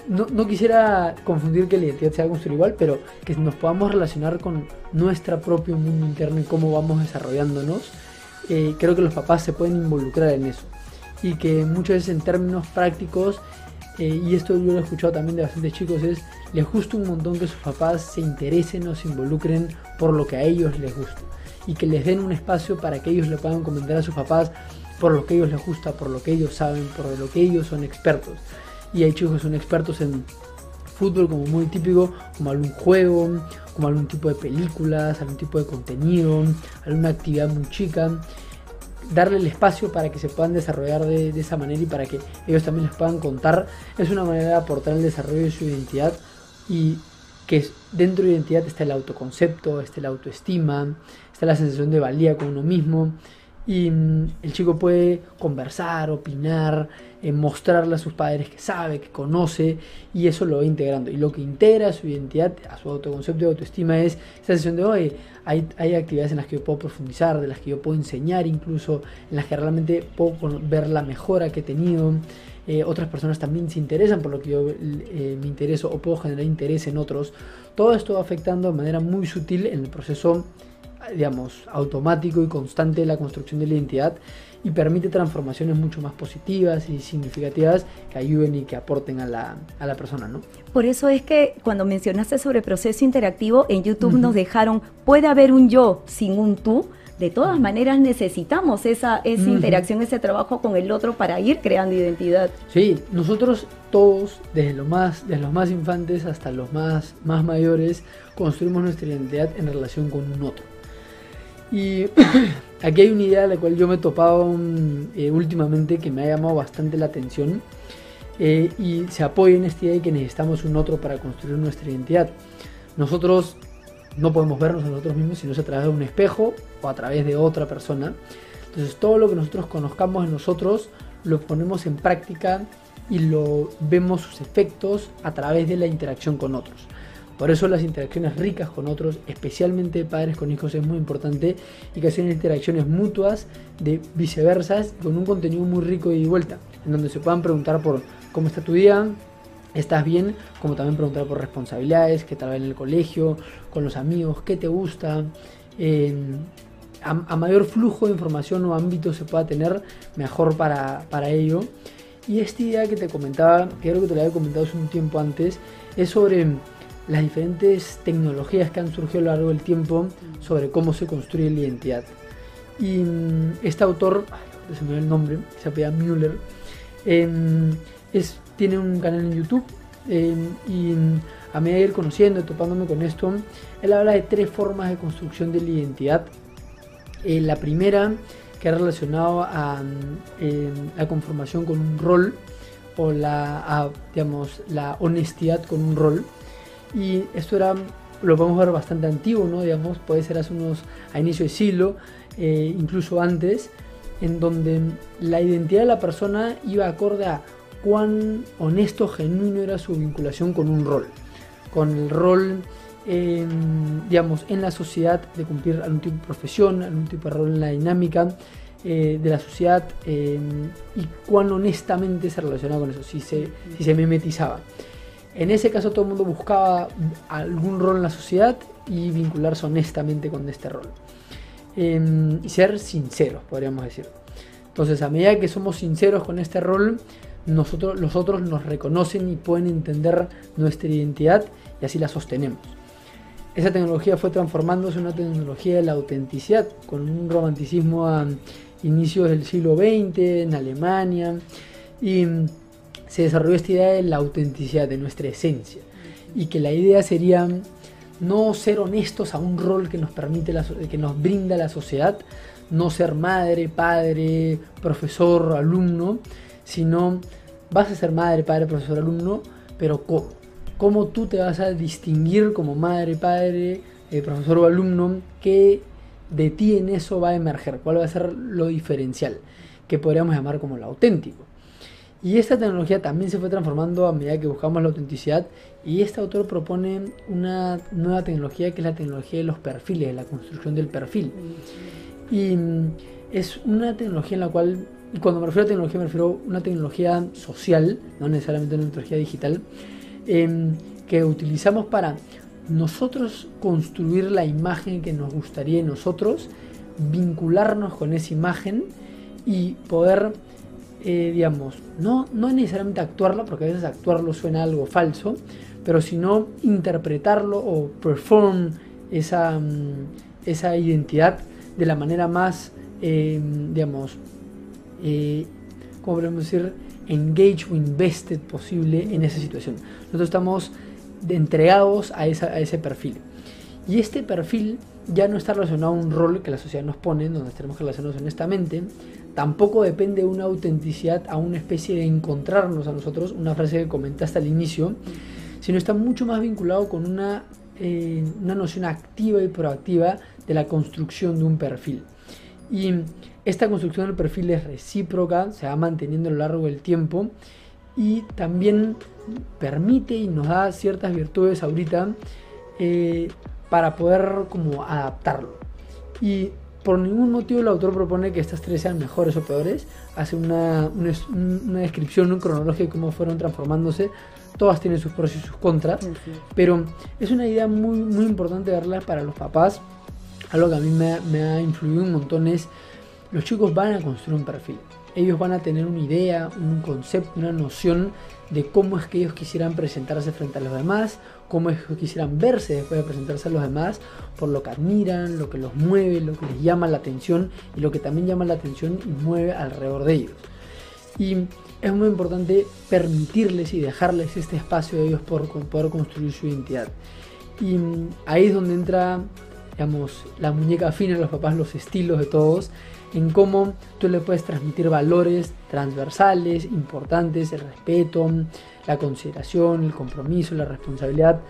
no, no, quisiera confundir que la identidad sea construir igual, pero que nos podamos relacionar con nuestro propio mundo interno y cómo vamos desarrollándonos. Eh, creo que los papás se pueden involucrar en eso y que muchas veces en términos prácticos, eh, y esto yo lo he escuchado también de bastantes chicos, es les gusta un montón que sus papás se interesen o se involucren por lo que a ellos les gusta. Y que les den un espacio para que ellos le puedan comentar a sus papás por lo que a ellos les gusta, por lo que ellos saben, por lo que ellos son expertos. Y hay chicos que son expertos en fútbol como muy típico, como algún juego, como algún tipo de películas, algún tipo de contenido, alguna actividad muy chica. Darle el espacio para que se puedan desarrollar de, esa manera y para que ellos también les puedan contar, es una manera de aportar el desarrollo de su identidad y que dentro de identidad está el autoconcepto, está la autoestima, está la sensación de valía con uno mismo y mm, el chico puede conversar, opinar, eh, mostrarle a sus padres que sabe, que conoce y eso lo va integrando. Y lo que integra a su identidad, a su autoconcepto y autoestima es esa sensación de, hoy hay, hay actividades en las que yo puedo profundizar, de las que yo puedo enseñar incluso, en las que realmente puedo ver la mejora que he tenido. Eh, otras personas también se interesan por lo que yo eh, me intereso o puedo generar interés en otros. Todo esto va afectando de manera muy sutil en el proceso, digamos, automático y constante de la construcción de la identidad y permite transformaciones mucho más positivas y significativas que ayuden y que aporten a la, a la persona, ¿no? Por eso es que cuando mencionaste sobre proceso interactivo, en YouTube nos dejaron, puede haber un yo sin un tú, de todas maneras necesitamos esa, esa interacción, ese trabajo con el otro para ir creando identidad. Sí, nosotros todos, desde, lo más, desde los más infantes hasta los más, más mayores, construimos nuestra identidad en relación con un otro. Y aquí hay una idea a la cual yo me he topado eh, últimamente que me ha llamado bastante la atención eh, y se apoya en esta idea de que necesitamos un otro para construir nuestra identidad. Nosotros no podemos vernos a nosotros mismos si no es a través de un espejo o a través de otra persona. Entonces todo lo que nosotros conozcamos en nosotros lo ponemos en práctica y lo vemos sus efectos a través de la interacción con otros. Por eso las interacciones ricas con otros, especialmente padres con hijos, es muy importante y que sean interacciones mutuas de viceversas con un contenido muy rico y de vuelta, en donde se puedan preguntar por cómo está tu día, estás bien, como también preguntar por responsabilidades, qué tal va en el colegio, con los amigos, qué te gusta. a, mayor flujo de información o ámbito se pueda tener, mejor para, para ello. Y esta idea que te comentaba, que creo que te la había comentado hace un tiempo antes, es sobre las diferentes tecnologías que han surgido a lo largo del tiempo sobre cómo se construye la identidad. Y mm, este autor, se me el nombre, se llama Müller, em, es, tiene un canal en YouTube em, y a medida de ir conociendo topándome con esto, él habla de tres formas de construcción de la identidad. Eh, la primera, que es relacionado a mm, la conformación con un rol o la, digamos, la honestidad con un rol. Y esto era, lo podemos ver bastante antiguo, ¿no? Digamos, puede ser hace unos, a inicio de siglo, eh, incluso antes, en donde la identidad de la persona iba acorde a cuán honesto, genuino era su vinculación con un rol, con el rol, digamos, en la sociedad de cumplir algún tipo de profesión, algún tipo de rol en la dinámica eh, de la sociedad y cuán honestamente se relacionaba con eso, si se, si se mimetizaba. En ese caso todo el mundo buscaba algún rol en la sociedad y vincularse honestamente con este rol. Em, y ser sinceros, podríamos decir. Entonces, a medida que somos sinceros con este rol, nosotros, los nos reconocen y pueden entender nuestra identidad y así la sostenemos. Esa tecnología fue transformándose en una tecnología de la autenticidad, con un romanticismo a inicios del siglo XX en Alemania. Y se desarrolló esta idea de la autenticidad, de nuestra esencia. Y que la idea sería no ser honestos a un rol que nos permite, la, que nos brinda la sociedad, no ser madre, padre, profesor, alumno, sino vas a ser madre, padre, profesor, alumno, pero ¿cómo? ¿Cómo tú te vas a distinguir como madre, padre, eh, profesor o alumno? ¿Qué de ti en eso va a emerger? ¿Cuál va a ser lo diferencial? que podríamos llamar como lo auténtico. Y esta tecnología también se fue transformando a medida que buscamos la autenticidad y este autor propone una nueva tecnología que es la tecnología de los perfiles, la construcción del perfil. Y mm, es una tecnología en la cual, y cuando me refiero a tecnología me refiero a una tecnología social, no necesariamente una tecnología digital, em, que utilizamos para nosotros construir la imagen que nos gustaría en nosotros, vincularnos con esa imagen y poder eh, digamos, no, no necesariamente actuarla, porque a veces actuarlo suena algo falso, pero sino interpretarlo o perform esa, mm, esa identidad de la manera más, eh, digamos, eh, ¿cómo podemos decir? Engage o invested posible en esa situación. Nosotros estamos entregados a, esa, a ese perfil. Y este perfil ya no está relacionado a un rol que la sociedad nos pone, donde tenemos que relacionarnos honestamente, tampoco depende de una autenticidad a una especie de encontrarnos a nosotros, una frase que comentaste al inicio, sino está mucho más vinculado con una, eh, una noción activa y proactiva de la construcción de un perfil. Y esta construcción del perfil es recíproca, se va manteniendo a lo largo del tiempo y también permite y nos da ciertas virtudes ahorita eh, para poder como adaptarlo. Y por ningún motivo el autor propone que estas tres sean mejores o peores. Hace una, una, descripción, un cronológico de cómo fueron transformándose. Todas tienen sus pros y sus contras. Pero es una idea muy, muy importante verla para los papás. Algo que a mí me, me ha influido un montón es, los chicos van a construir un perfil. Ellos van a tener una idea, un concepto, una noción de cómo es que ellos quisieran presentarse frente a los demás, cómo es que quisieran verse después de presentarse a los demás, por lo que admiran, lo que los mueve, lo que les llama la atención y lo que también llama la atención y mueve alrededor de ellos. Y es muy importante permitirles y dejarles este espacio de ellos por poder construir su identidad. Y ahí es donde entra, digamos, la muñeca fina los papás, los estilos de todos en cómo tú le puedes transmitir valores transversales, importantes, el respeto, la consideración, el compromiso, la responsabilidad,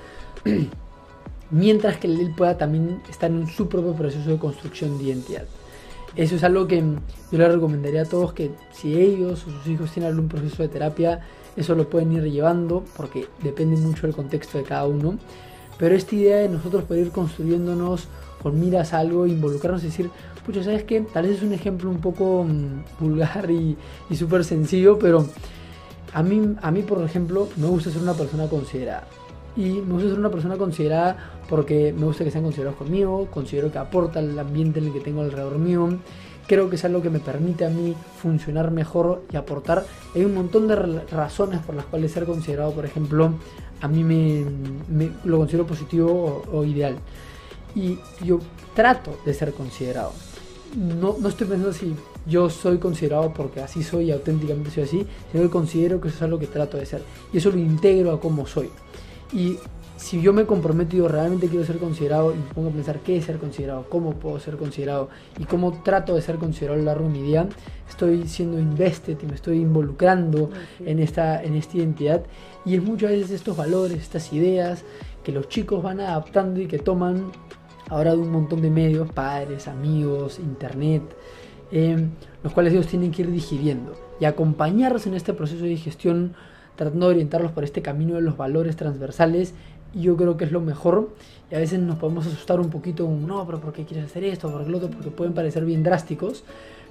mientras que él pueda también estar en su propio proceso de construcción de identidad. Eso es algo que yo le recomendaría a todos que si ellos o sus hijos tienen algún proceso de terapia, eso lo pueden ir llevando porque depende mucho del contexto de cada uno. Pero esta idea de nosotros poder ir construyéndonos con miras a algo, involucrarnos y decir, pucha, ¿sabes qué? Tal vez es un ejemplo un poco mm, vulgar y, y súper sencillo, pero a mí, a mí, por ejemplo, me gusta ser una persona considerada. Y me gusta ser una persona considerada porque me gusta que sean considerados conmigo, considero que aporta al ambiente en el que tengo alrededor mío, creo que es algo que me permite a mí funcionar mejor y aportar. Hay un montón de razones por las cuales ser considerado, por ejemplo, a mí me, lo considero positivo o ideal y yo trato de ser considerado. No, no estoy pensando si yo soy considerado porque así soy y auténticamente soy así, sino que considero que eso es algo que trato de ser. Y eso lo integro a cómo soy. Y si yo me comprometo y digo, realmente quiero ser considerado y me pongo a pensar qué es ser considerado, cómo puedo ser considerado y cómo trato de ser considerado a lo largo de mi día, estoy siendo invested y me estoy involucrando en, esta, en esta identidad. Y es muchas veces estos valores, estas ideas que los chicos van adaptando y que toman ahora de un montón de medios, padres, amigos, internet, em, los cuales ellos tienen que ir digiriendo y acompañarlos en este proceso de digestión, tratando de orientarlos por este camino de los valores transversales. Y yo creo que es lo mejor. Y a veces nos podemos asustar un poquito, no, pero ¿por qué quieres hacer esto? ¿Por qué lo otro? Porque pueden parecer bien drásticos.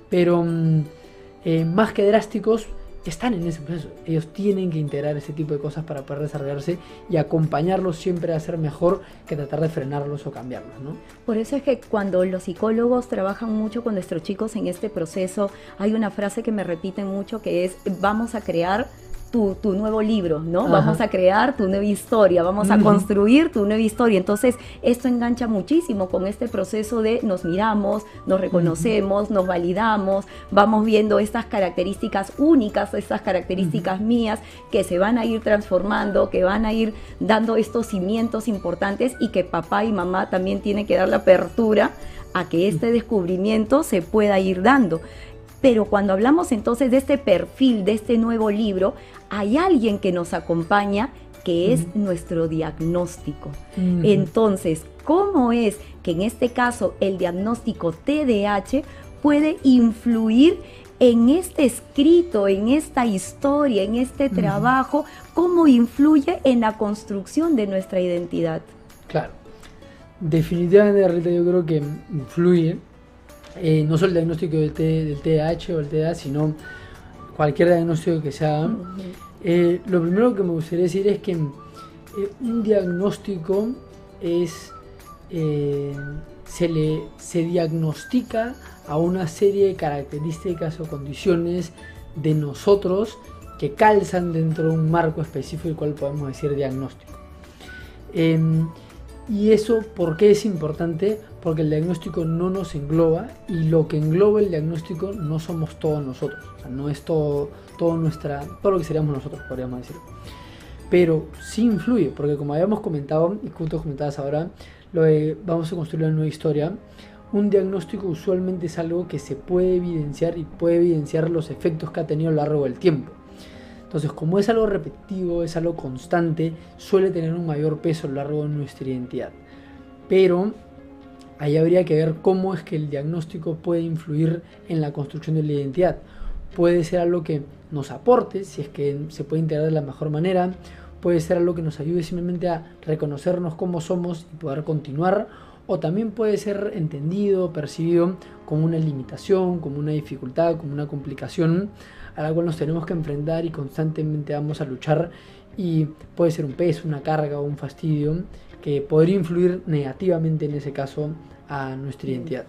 Pero mm, eh, más que drásticos, están en ese proceso. Ellos tienen que integrar ese tipo de cosas para poder desarrollarse y acompañarlos siempre a ser mejor que tratar de frenarlos o cambiarlos, ¿no? Por eso es que cuando los psicólogos trabajan mucho con nuestros chicos en este proceso, hay una frase que me repiten mucho que es vamos a crear tu, nuevo libro, ¿no? Vamos a crear tu nueva historia, vamos a construir tu nueva historia. Entonces, esto engancha muchísimo con este proceso de nos miramos, nos reconocemos, nos validamos, vamos viendo estas características únicas, estas características mías que se van a ir transformando, que van a ir dando estos cimientos importantes y que papá y mamá también tienen que dar la apertura a que este descubrimiento se pueda ir dando. Pero cuando hablamos entonces de este perfil, de este nuevo libro, hay alguien que nos acompaña que es nuestro diagnóstico. Entonces, ¿cómo es que en este caso el diagnóstico TDAH puede influir en este escrito, en esta historia, en este trabajo, cómo influye en la construcción de nuestra identidad. Claro, definitivamente Rita yo creo que influye, eh, no solo el diagnóstico del, del TDAH o el TDA, sino cualquier diagnóstico que se haga. Eh, lo primero que me gustaría decir es que eh, un diagnóstico es se le se diagnostica a una serie de características o condiciones de nosotros que calzan dentro de un marco específico el cual podemos decir diagnóstico. Em, y eso, ¿por qué es importante? Porque el diagnóstico no nos engloba y lo que engloba el diagnóstico no somos todos nosotros. No es todo, todo, nuestra, todo lo que seríamos nosotros, podríamos decirlo. Pero sí influye, porque como habíamos comentado, y justo comentabas ahora, lo vamos a construir una nueva historia. Un diagnóstico usualmente es algo que se puede evidenciar y puede evidenciar los efectos que ha tenido a lo largo del tiempo. Entonces, como es algo repetitivo, es algo constante, suele tener un mayor peso a lo largo de nuestra identidad. Pero ahí habría que ver cómo es que el diagnóstico puede influir en la construcción de la identidad. Puede ser algo que nos aporte, si es que se puede integrar de la mejor manera, puede ser algo que nos ayude simplemente a reconocernos cómo somos y poder continuar, o también puede ser entendido, percibido como una limitación, como una dificultad, como una complicación a la cual nos tenemos que enfrentar y constantemente vamos a luchar. Y puede ser un peso, una carga o un fastidio que podría influir negativamente en ese caso a nuestra identidad.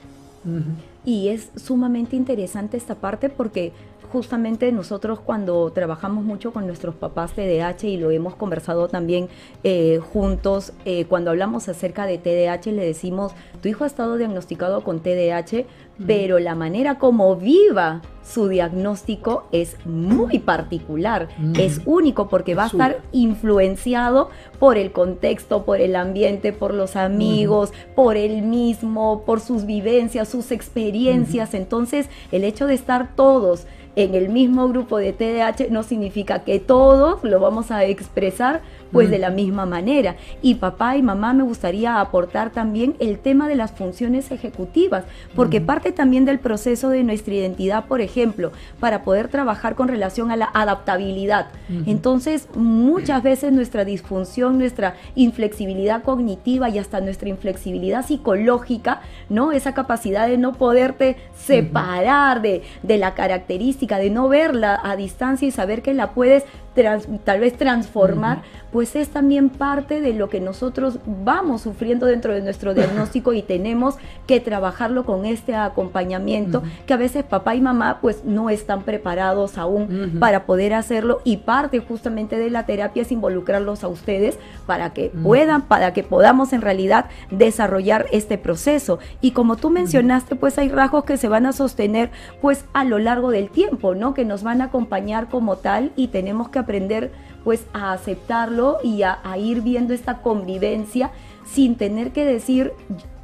Y es sumamente interesante esta parte porque justamente nosotros cuando trabajamos mucho con nuestros papás TDAH y lo hemos conversado también eh, juntos, eh, cuando hablamos acerca de TDAH le decimos, tu hijo ha estado diagnosticado con TDAH, pero la manera como viva su diagnóstico es muy particular, es único porque va a estar influenciado por el contexto, por el ambiente, por los amigos, por él mismo, por sus vivencias, sus experiencias. Entonces, el hecho de estar todos en el mismo grupo de TDAH no significa que todos lo vamos a expresar pues de la misma manera. Y papá y mamá me gustaría aportar también el tema de las funciones ejecutivas, porque parte también del proceso de nuestra identidad, por ejemplo, para poder trabajar con relación a la adaptabilidad. Entonces, muchas veces nuestra disfunción, nuestra inflexibilidad cognitiva y hasta nuestra inflexibilidad psicológica, ¿no? Esa capacidad de no poderte separar de, de la característica, de no verla a distancia y saber que la puedes tal vez transformar, pues es también parte de lo que nosotros vamos sufriendo dentro de nuestro diagnóstico y tenemos que trabajarlo con este acompañamiento que a veces papá y mamá pues no están preparados aún para poder hacerlo y parte justamente de la terapia es involucrarlos a ustedes para que puedan, para que podamos en realidad desarrollar este proceso. Y como tú mencionaste, pues hay rasgos que se van a sostener pues a lo largo del tiempo, ¿no? Que nos van a acompañar como tal y tenemos que aprender pues a aceptarlo y a, ir viendo esta convivencia sin tener que decir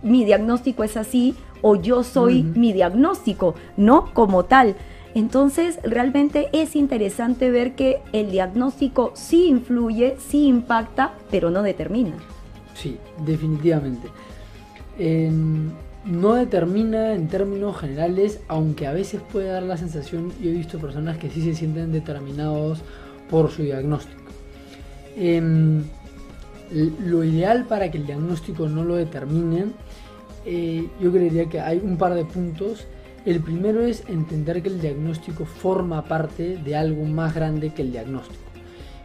mi diagnóstico es así o yo soy mi diagnóstico, no como tal. Entonces, realmente es interesante ver que el diagnóstico sí influye, sí impacta, pero no determina. Sí, definitivamente. no determina en términos generales, aunque a veces puede dar la sensación, yo he visto personas que sí se sienten determinados por su diagnóstico. Em, lo ideal para que el diagnóstico no lo determine, eh, yo creería que hay un par de puntos. El primero es entender que el diagnóstico forma parte de algo más grande que el diagnóstico.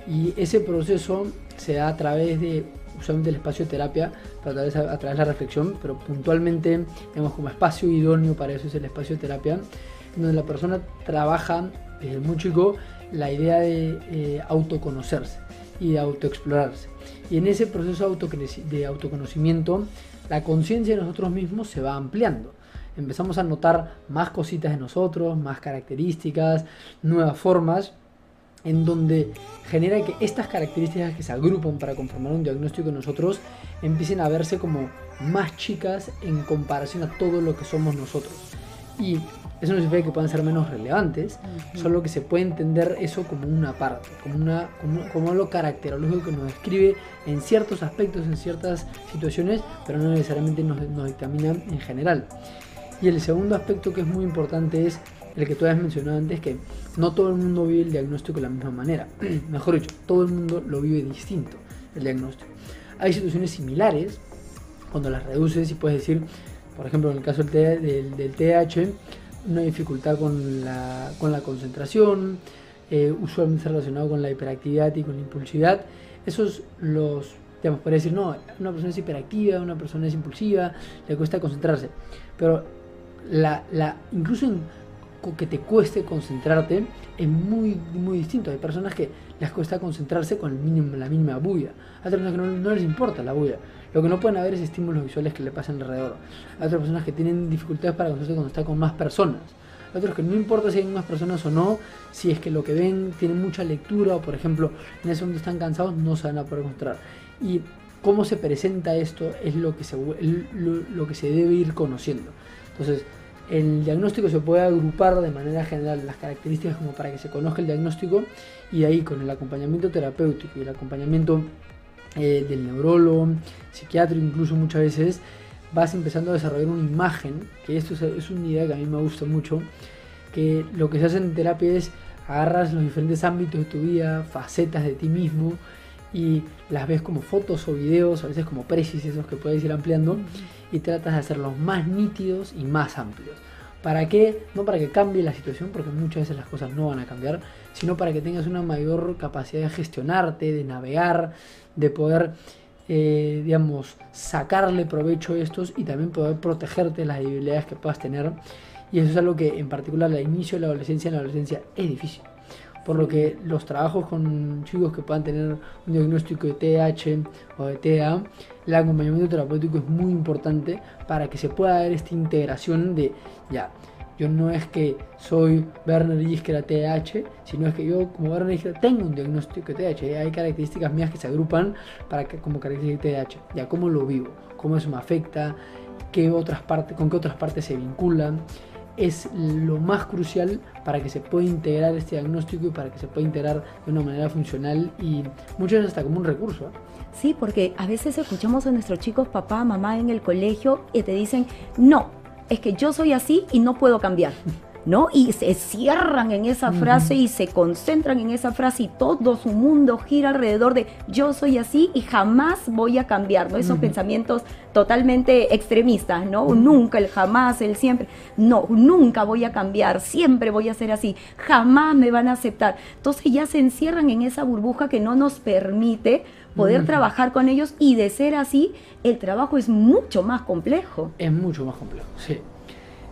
Y ese proceso se da a través de usualmente el espacio de terapia, a través, a través de la reflexión, pero puntualmente, digamos, como espacio idóneo para eso es el espacio de terapia, donde la persona trabaja desde muy chico la idea de eh, autoconocerse y de autoexplorarse. Y en ese proceso de autoconocimiento, la conciencia de nosotros mismos se va ampliando. Empezamos a notar más cositas de nosotros, más características, nuevas formas, en donde genera que estas características que se agrupan para conformar un diagnóstico de nosotros empiecen a verse como más chicas en comparación a todo lo que somos nosotros. Y eso no significa que puedan ser menos relevantes, solo que se puede entender eso como una parte, como, una, como, algo caracterológico que nos describe en ciertos aspectos, en ciertas situaciones, pero no necesariamente nos, nos dictamina en general. Y el segundo aspecto que es muy importante es el que tú habías mencionado antes, que no todo el mundo vive el diagnóstico de la misma manera. Mejor dicho, todo el mundo lo vive distinto, el diagnóstico. Hay situaciones similares, cuando las reduces y puedes decir, por ejemplo, en el caso del, del, TH, una dificultad con la, con la concentración, eh, usualmente relacionado con la hiperactividad y con la impulsividad. Esos los, digamos, puede decir, no, una persona es hiperactiva, una persona es impulsiva, le cuesta concentrarse. Pero la, la, incluso que te cueste concentrarte es muy, muy distinto. Hay personas que les cuesta concentrarse con el mínimo, la mínima bulla. Hay personas que no, no les importa la bulla. Lo que no pueden haber es estímulos visuales que le pasan alrededor. Hay otras personas que tienen dificultades para concentrarse cuando está con más personas. Hay otros que no importa si hay más personas o no, si es que lo que ven tiene mucha lectura o por ejemplo en ese momento están cansados, no se van a poder concentrar. Y cómo se presenta esto es lo que se, lo, que se debe ir conociendo. Entonces, el diagnóstico se puede agrupar de manera general las características como para que se conozca el diagnóstico y ahí con el acompañamiento terapéutico y el acompañamiento eh, del neurólogo, psiquiatra, incluso muchas veces vas empezando a desarrollar una imagen, que esto es, una idea que a mí me gusta mucho, que lo que se hace en terapia es agarras los diferentes ámbitos de tu vida, facetas de ti mismo, y las ves como fotos o videos, a veces como precis, esos que puedes ir ampliando, y tratas de hacerlos más nítidos y más amplios. ¿Para qué? No para que cambie la situación, porque muchas veces las cosas no van a cambiar, sino para que tengas una mayor capacidad de gestionarte, de navegar, de poder, eh, digamos, sacarle provecho a estos y también poder protegerte de las debilidades que puedas tener. Y eso es algo que en particular al inicio de la adolescencia, en la adolescencia es difícil. Por lo que los trabajos con chicos que puedan tener un diagnóstico de TH o de TEA, el acompañamiento terapéutico es muy importante para que se pueda dar esta integración de ya yo no es que soy Werner Iskra TH, sino es que yo como Werner Iskra tengo un diagnóstico de TH. Hay características mías que se agrupan para que, como características TH. Ya cómo lo vivo, cómo eso me afecta, qué otras partes, con qué otras partes se vinculan. Es lo más crucial para que se pueda integrar este diagnóstico y para que se pueda integrar de una manera funcional y muchas veces hasta como un recurso. ¿eh? Sí, porque a veces escuchamos a nuestros chicos, papá, mamá en el colegio y te dicen, no, es que yo soy así y no puedo cambiar. ¿No? Y se cierran en esa frase y se concentran en esa frase y todo su mundo gira alrededor de yo soy así y jamás voy a cambiar, ¿no? Esos pensamientos totalmente extremistas, ¿no? Nunca, el jamás, el siempre. No, nunca voy a cambiar, siempre voy a ser así, jamás me van a aceptar. Entonces ya se encierran en esa burbuja que no nos permite poder trabajar con ellos y de ser así, el trabajo es mucho más complejo. Es mucho más complejo, sí.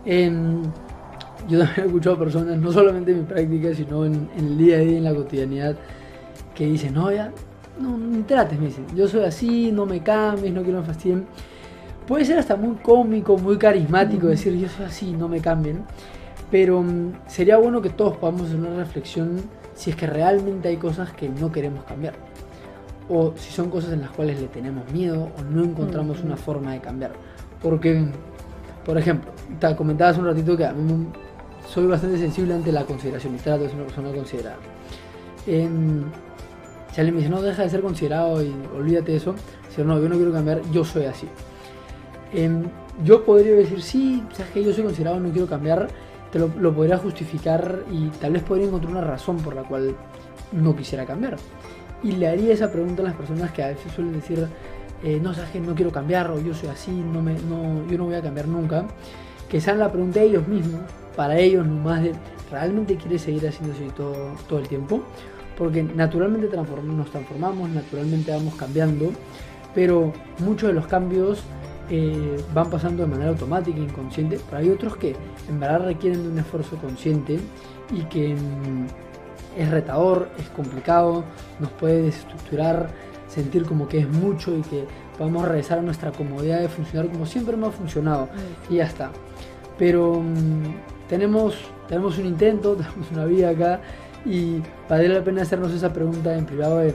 yo también he escuchado personas, no solamente en mi práctica, sino en, el día a día, en la cotidianidad, que dicen, no, ya, no, ni trates, me dicen, yo soy así, no me cambies, no quiero me fastidien. Puede ser hasta muy cómico, muy carismático decir, yo soy así, no me cambien, pero mm, sería bueno que todos podamos hacer una reflexión si es que realmente hay cosas que no queremos cambiar o si son cosas en las cuales le tenemos miedo o no encontramos una forma de cambiar. Porque, por ejemplo, te comentaba hace un ratito que a mí soy bastante sensible ante la consideración y trato de ser una persona considerada. si alguien me dice, no, deja de ser considerado y olvídate de eso, si no, yo no quiero cambiar, yo soy así. yo podría decir, sí, sabes que yo soy considerado, no quiero cambiar, te lo, lo podría justificar y tal vez podría encontrar una razón por la cual no quisiera cambiar y le haría esa pregunta a las personas que a veces suelen decir, eh, no, sabes no quiero cambiar o yo soy así, no me, no, yo no voy a cambiar nunca, que sean la pregunta de ellos mismos, para ellos nomás de, ¿realmente quieres seguir haciendo así todo, todo el tiempo? Porque naturalmente nos transformamos, naturalmente vamos cambiando, pero muchos de los cambios eh, van pasando de manera automática, inconsciente, pero hay otros que en verdad requieren de un esfuerzo consciente y que... Mm, es retador, es complicado, nos puede desestructurar, sentir como que es mucho y que podemos regresar a nuestra comodidad de funcionar como siempre hemos funcionado y ya está. Pero mm, tenemos, tenemos un intento, tenemos una vida acá y vale la pena hacernos esa pregunta en privado de,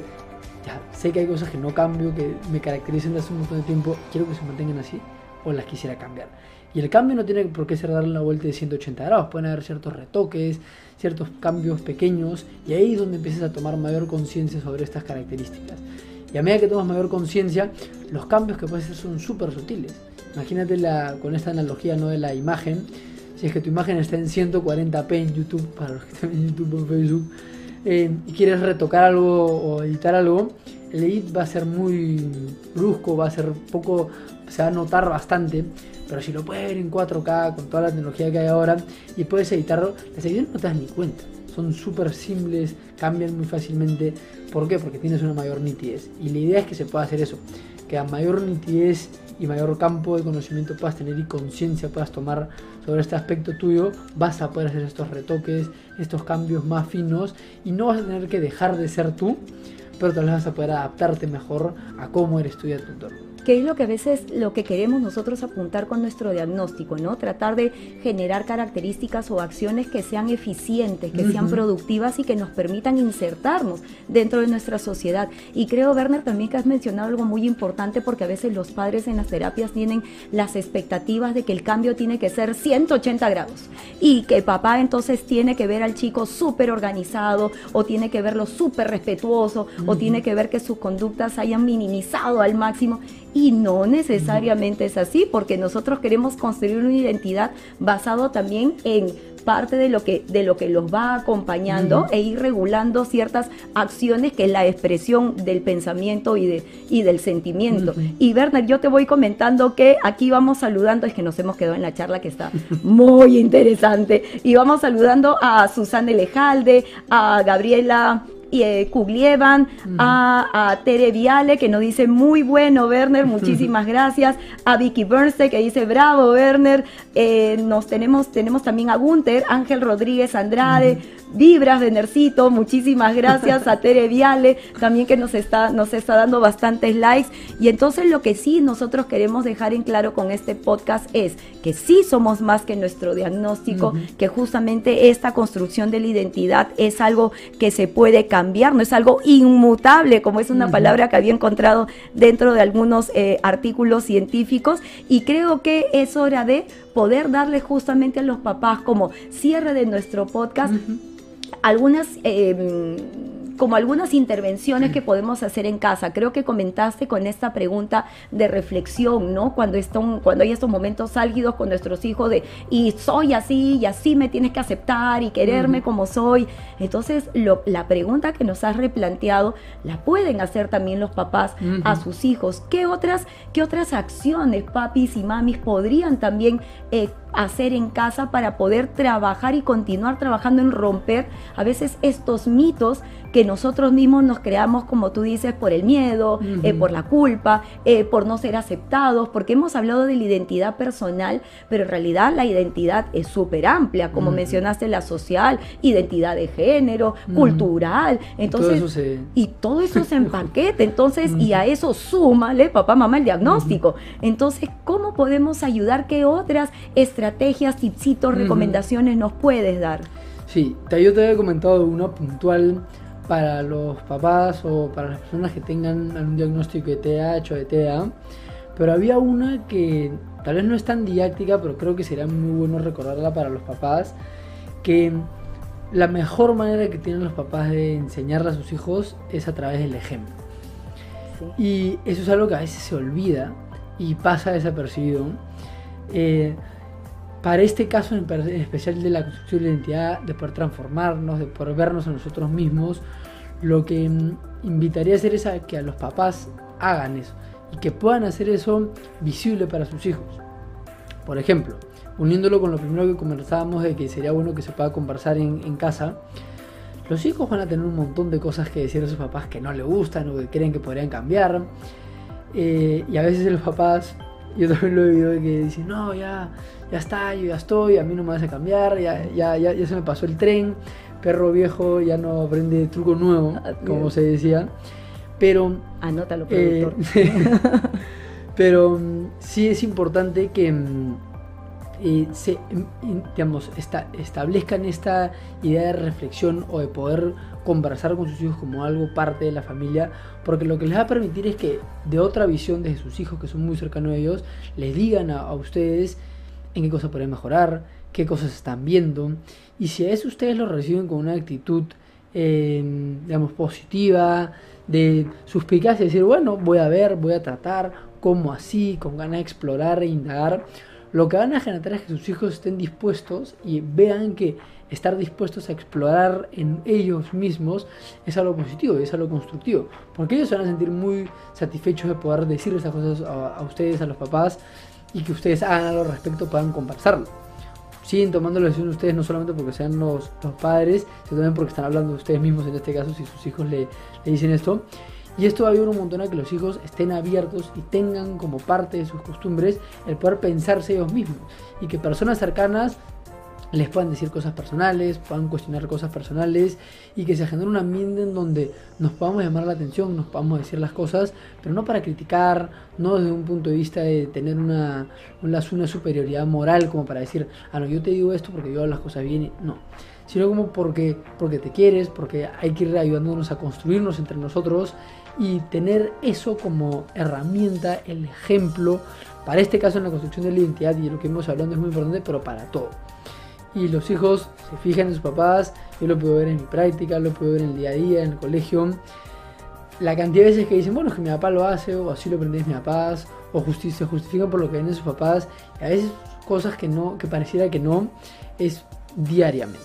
ya, sé que hay cosas que no cambio, que me caracterizan desde hace un montón de tiempo, quiero que se mantengan así o las quisiera cambiar. Y el cambio no tiene por qué ser darle una vuelta de 180 grados, pueden haber ciertos retoques, ciertos cambios pequeños, y ahí es donde empiezas a tomar mayor conciencia sobre estas características. Y a medida que tomas mayor conciencia, los cambios que puedes hacer son súper sutiles. Imagínate la, con esta analogía ¿no? de la imagen, si es que tu imagen está en 140p en YouTube, para los que están en YouTube o Facebook, eh, y quieres retocar algo o editar algo, el edit va a ser muy brusco, va a ser poco, se va a notar bastante, pero si lo puedes ver en 4K con toda la tecnología que hay ahora y puedes editarlo, las ediciones no te das ni cuenta. Son súper simples, cambian muy fácilmente. ¿Por qué? Porque tienes una mayor nitidez. Y la idea es que se pueda hacer eso, que a mayor nitidez y mayor campo de conocimiento puedas tener y conciencia puedas tomar sobre este aspecto tuyo, vas a poder hacer estos retoques, estos cambios más finos y no vas a tener que dejar de ser tú, pero tal vez vas a poder adaptarte mejor a cómo eres tú y a tu entorno que es lo que a veces lo que queremos nosotros apuntar con nuestro diagnóstico, ¿no? Tratar de generar características o acciones que sean eficientes, que sean productivas y que nos permitan insertarnos dentro de nuestra sociedad. Y creo, Werner, también que has mencionado algo muy importante porque a veces los padres en las terapias tienen las expectativas de que el cambio tiene que ser 180 grados y que papá entonces tiene que ver al chico súper organizado o tiene que verlo súper respetuoso o tiene que ver que sus conductas hayan minimizado al máximo y no necesariamente es así, porque nosotros queremos construir una identidad basado también en parte de lo que de lo que los va acompañando e ir regulando ciertas acciones que es la expresión del pensamiento y de y del sentimiento. Y Werner, yo te voy comentando que aquí vamos saludando, es que nos hemos quedado en la charla que está muy interesante. Y vamos saludando a Susana Lejalde, a Gabriela eh, Kuglievan, a, Tere Viale, que nos dice muy bueno, Werner, muchísimas gracias, a Vicky Bernstein, que dice bravo, Werner, eh, nos tenemos, tenemos también a Gunther, Ángel Rodríguez Andrade, Vibras de Nercito, muchísimas gracias a Tere Viale, también que nos está, nos está dando bastantes likes. Y entonces lo que sí nosotros queremos dejar en claro con este podcast es que sí somos más que nuestro diagnóstico, que justamente esta construcción de la identidad es algo que se puede cambiar, no es algo inmutable, como es una palabra que había encontrado dentro de algunos eh, artículos científicos. Y creo que es hora de poder darle justamente a los papás como cierre de nuestro podcast algunas eh, como algunas intervenciones que podemos hacer en casa. Creo que comentaste con esta pregunta de reflexión, ¿no? Cuando, están, cuando hay estos momentos álgidos con nuestros hijos de, y soy así, y así me tienes que aceptar y quererme como soy. Entonces, la pregunta que nos has replanteado la pueden hacer también los papás a sus hijos. ¿Qué otras, ¿Qué otras acciones papis y mamis podrían también eh, hacer en casa para poder trabajar y continuar trabajando en romper a veces estos mitos que nosotros mismos nos creamos, como tú dices, por el miedo, eh, por la culpa, eh, por no ser aceptados, porque hemos hablado de la identidad personal, pero en realidad la identidad es súper amplia, como mencionaste, la social, identidad de género, cultural, entonces, y todo eso se empaqueta, entonces, y a eso súmale, papá, mamá, el diagnóstico. Entonces, ¿cómo podemos ayudar? ¿Qué otras estrategias, tipsitos, recomendaciones nos puedes dar? Sí, yo te había comentado una puntual para los papás o para las personas que tengan algún diagnóstico de TH o de TDA, pero había una que tal vez no es tan didáctica, pero creo que sería muy bueno recordarla para los papás, que la mejor manera que tienen los papás de enseñarle a sus hijos es a través del ejemplo. Y eso es algo que a veces se olvida y pasa desapercibido. Eh, para este caso en especial de la construcción de identidad, de poder transformarnos, de poder vernos a nosotros mismos, lo que mm, invitaría a hacer es que a los papás hagan eso y que puedan hacer eso visible para sus hijos. Por ejemplo, uniéndolo con lo primero que conversábamos de que sería bueno que se pueda conversar en, casa, los hijos van a tener un montón de cosas que decir a sus papás que no le gustan o que creen que podrían cambiar. Eh, y a veces los papás, yo también lo he oído, que dicen, no, ya, ya está, yo ya estoy, a mí no me vas a cambiar, ya, ya, ya, ya se me pasó el tren, perro viejo ya no aprende truco nuevo, como se decía. Pero. Anótalo, productor. Eh, pero mm, sí es importante que mm, eh, se, digamos, establezcan esta idea de reflexión o de poder conversar con sus hijos como algo parte de la familia, porque lo que les va a permitir es que de otra visión de sus hijos que son muy cercanos a ellos, les digan a, a ustedes en qué cosas pueden mejorar, qué cosas están viendo. Y si a eso ustedes lo reciben con una actitud, eh, digamos, positiva, de suspicacia, decir, bueno, voy a ver, voy a tratar, cómo así, con ganas de explorar e indagar, lo que van a generar es que sus hijos estén dispuestos y vean que estar dispuestos a explorar en ellos mismos es algo positivo, es algo constructivo, porque ellos se van a sentir muy satisfechos de poder decir esas cosas a, ustedes, a los papás, y que ustedes hagan algo al respecto, puedan conversarlo. Siguen tomando la decisión ustedes no solamente porque sean los, los, padres, sino también porque están hablando de ustedes mismos en este caso, si sus hijos le, le dicen esto. Y esto va a ayudar un montón a que los hijos estén abiertos y tengan como parte de sus costumbres el poder pensarse ellos mismos. Y que personas cercanas les puedan decir cosas personales, puedan cuestionar cosas personales y que se genere un ambiente en donde nos podamos llamar la atención, nos podamos decir las cosas, pero no para criticar, no desde un punto de vista de tener una, una, superioridad moral como para decir, ah, no, yo te digo esto porque yo hago las cosas bien, no, sino como porque, porque te quieres, porque hay que ir ayudándonos a construirnos entre nosotros y tener eso como herramienta, el ejemplo, para este caso en la construcción de la identidad y lo que hemos hablado es muy importante, pero para todo y los hijos se fijan en sus papás, yo lo puedo ver en mi práctica, lo puedo ver en el día a día, en el colegio. La cantidad de veces que dicen, bueno, es que mi papá lo hace, o así lo aprendéis mi papás, o se justifican por lo que ven de sus papás, y a veces cosas que no, que pareciera que no, es diariamente.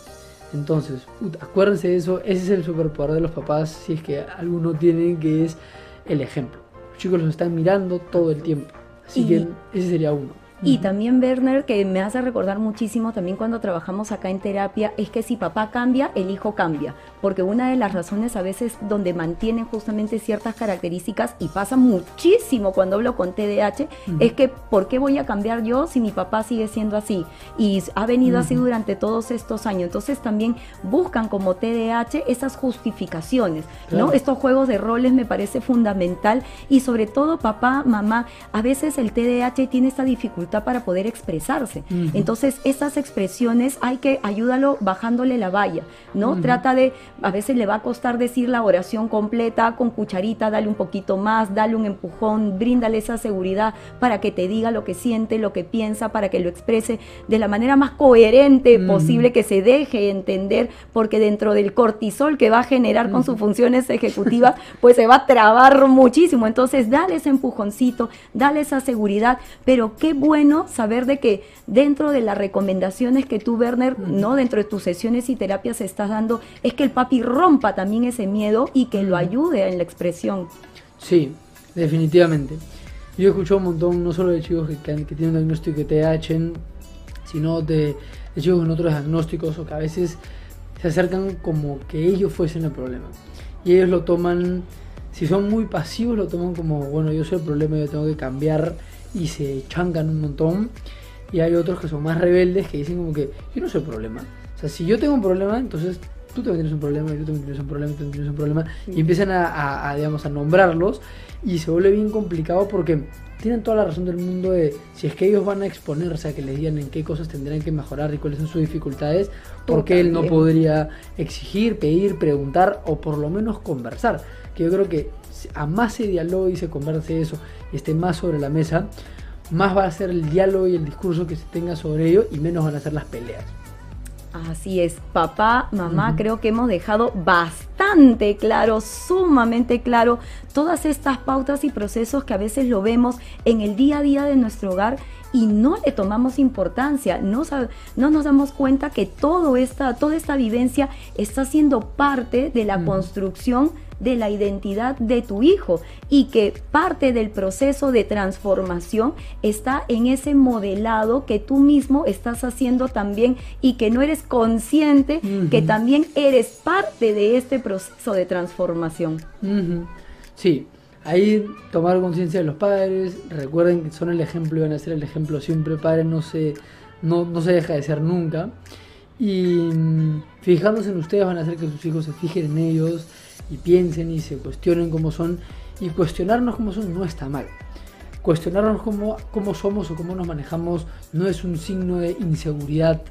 Entonces, acuérdense de eso, ese es el superpoder de los papás, si es que alguno tiene, que es el ejemplo. Los chicos los están mirando todo el tiempo, así que ese sería uno. Y también, Werner, que me hace recordar muchísimo también cuando trabajamos acá en terapia, es que si papá cambia, el hijo cambia. Porque una de las razones a veces donde mantienen justamente ciertas características, y pasa muchísimo cuando hablo con TDAH, es que ¿por qué voy a cambiar yo si mi papá sigue siendo así? Y ha venido así durante todos estos años. Entonces también buscan como TDAH esas justificaciones, ¿no? Estos juegos de roles me parece fundamental y sobre todo papá, mamá, a veces el TDAH tiene esta dificultad para poder expresarse. Entonces, esas expresiones hay que ayúdalo bajándole la valla, ¿no? Trata de, a veces le va a costar decir la oración completa con cucharita, dale un poquito más, dale un empujón, bríndale esa seguridad para que te diga lo que siente, lo que piensa, para que lo exprese de la manera más coherente posible, que se deje entender, porque dentro del cortisol que va a generar con sus funciones ejecutivas, pues se va a trabar muchísimo. Entonces, dale ese empujoncito, dale esa seguridad, pero qué bueno saber de que dentro de las recomendaciones que tú, Werner, no dentro de tus sesiones y terapias estás dando, es que el papi rompa también ese miedo y que lo ayude en la expresión. Sí, definitivamente. Yo he escuchado un montón, no solo de chicos que, que tienen diagnóstico de TH, sino de, de chicos con otros diagnósticos o que a veces se acercan como que ellos fuesen el problema. Y ellos lo toman, si son muy pasivos, lo toman como, bueno, yo soy el problema, yo tengo que cambiar y se chancan un montón. Y hay otros que son más rebeldes que dicen como que yo no soy el problema. O sea, si yo tengo un problema, entonces tú también tienes un problema, yo también tienes un problema, tú también tienes un problema. Y empiezan a, digamos, a nombrarlos y se vuelve bien complicado porque tienen toda la razón del mundo de si es que ellos van a exponerse a que les digan en qué cosas tendrían que mejorar y cuáles son sus dificultades, porque él no podría exigir, pedir, preguntar o por lo menos conversar. Que yo creo que a más se dialogue y se converse eso y esté más sobre la mesa, más va a ser el diálogo y el discurso que se tenga sobre ello y menos van a ser las peleas. Así es, papá, mamá, creo que hemos dejado bastante claro, sumamente claro, todas estas pautas y procesos que a veces lo vemos en el día a día de nuestro hogar y no le tomamos importancia, no, no nos damos cuenta que todo esta, toda esta vivencia está siendo parte de la construcción de la identidad de tu hijo y que parte del proceso de transformación está en ese modelado que tú mismo estás haciendo también y que no eres consciente que también eres parte de este proceso de transformación. Sí, ahí tomar conciencia de los padres, recuerden que son el ejemplo y van a ser el ejemplo siempre, padres no se, no, no se deja de ser nunca. Y mm, fijándose en ustedes van a hacer que sus hijos se fijen en ellos, y piensen y se cuestionen cómo son. Y cuestionarnos cómo son no está mal. Cuestionarnos cómo, cómo somos o cómo nos manejamos no es un signo de inseguridad,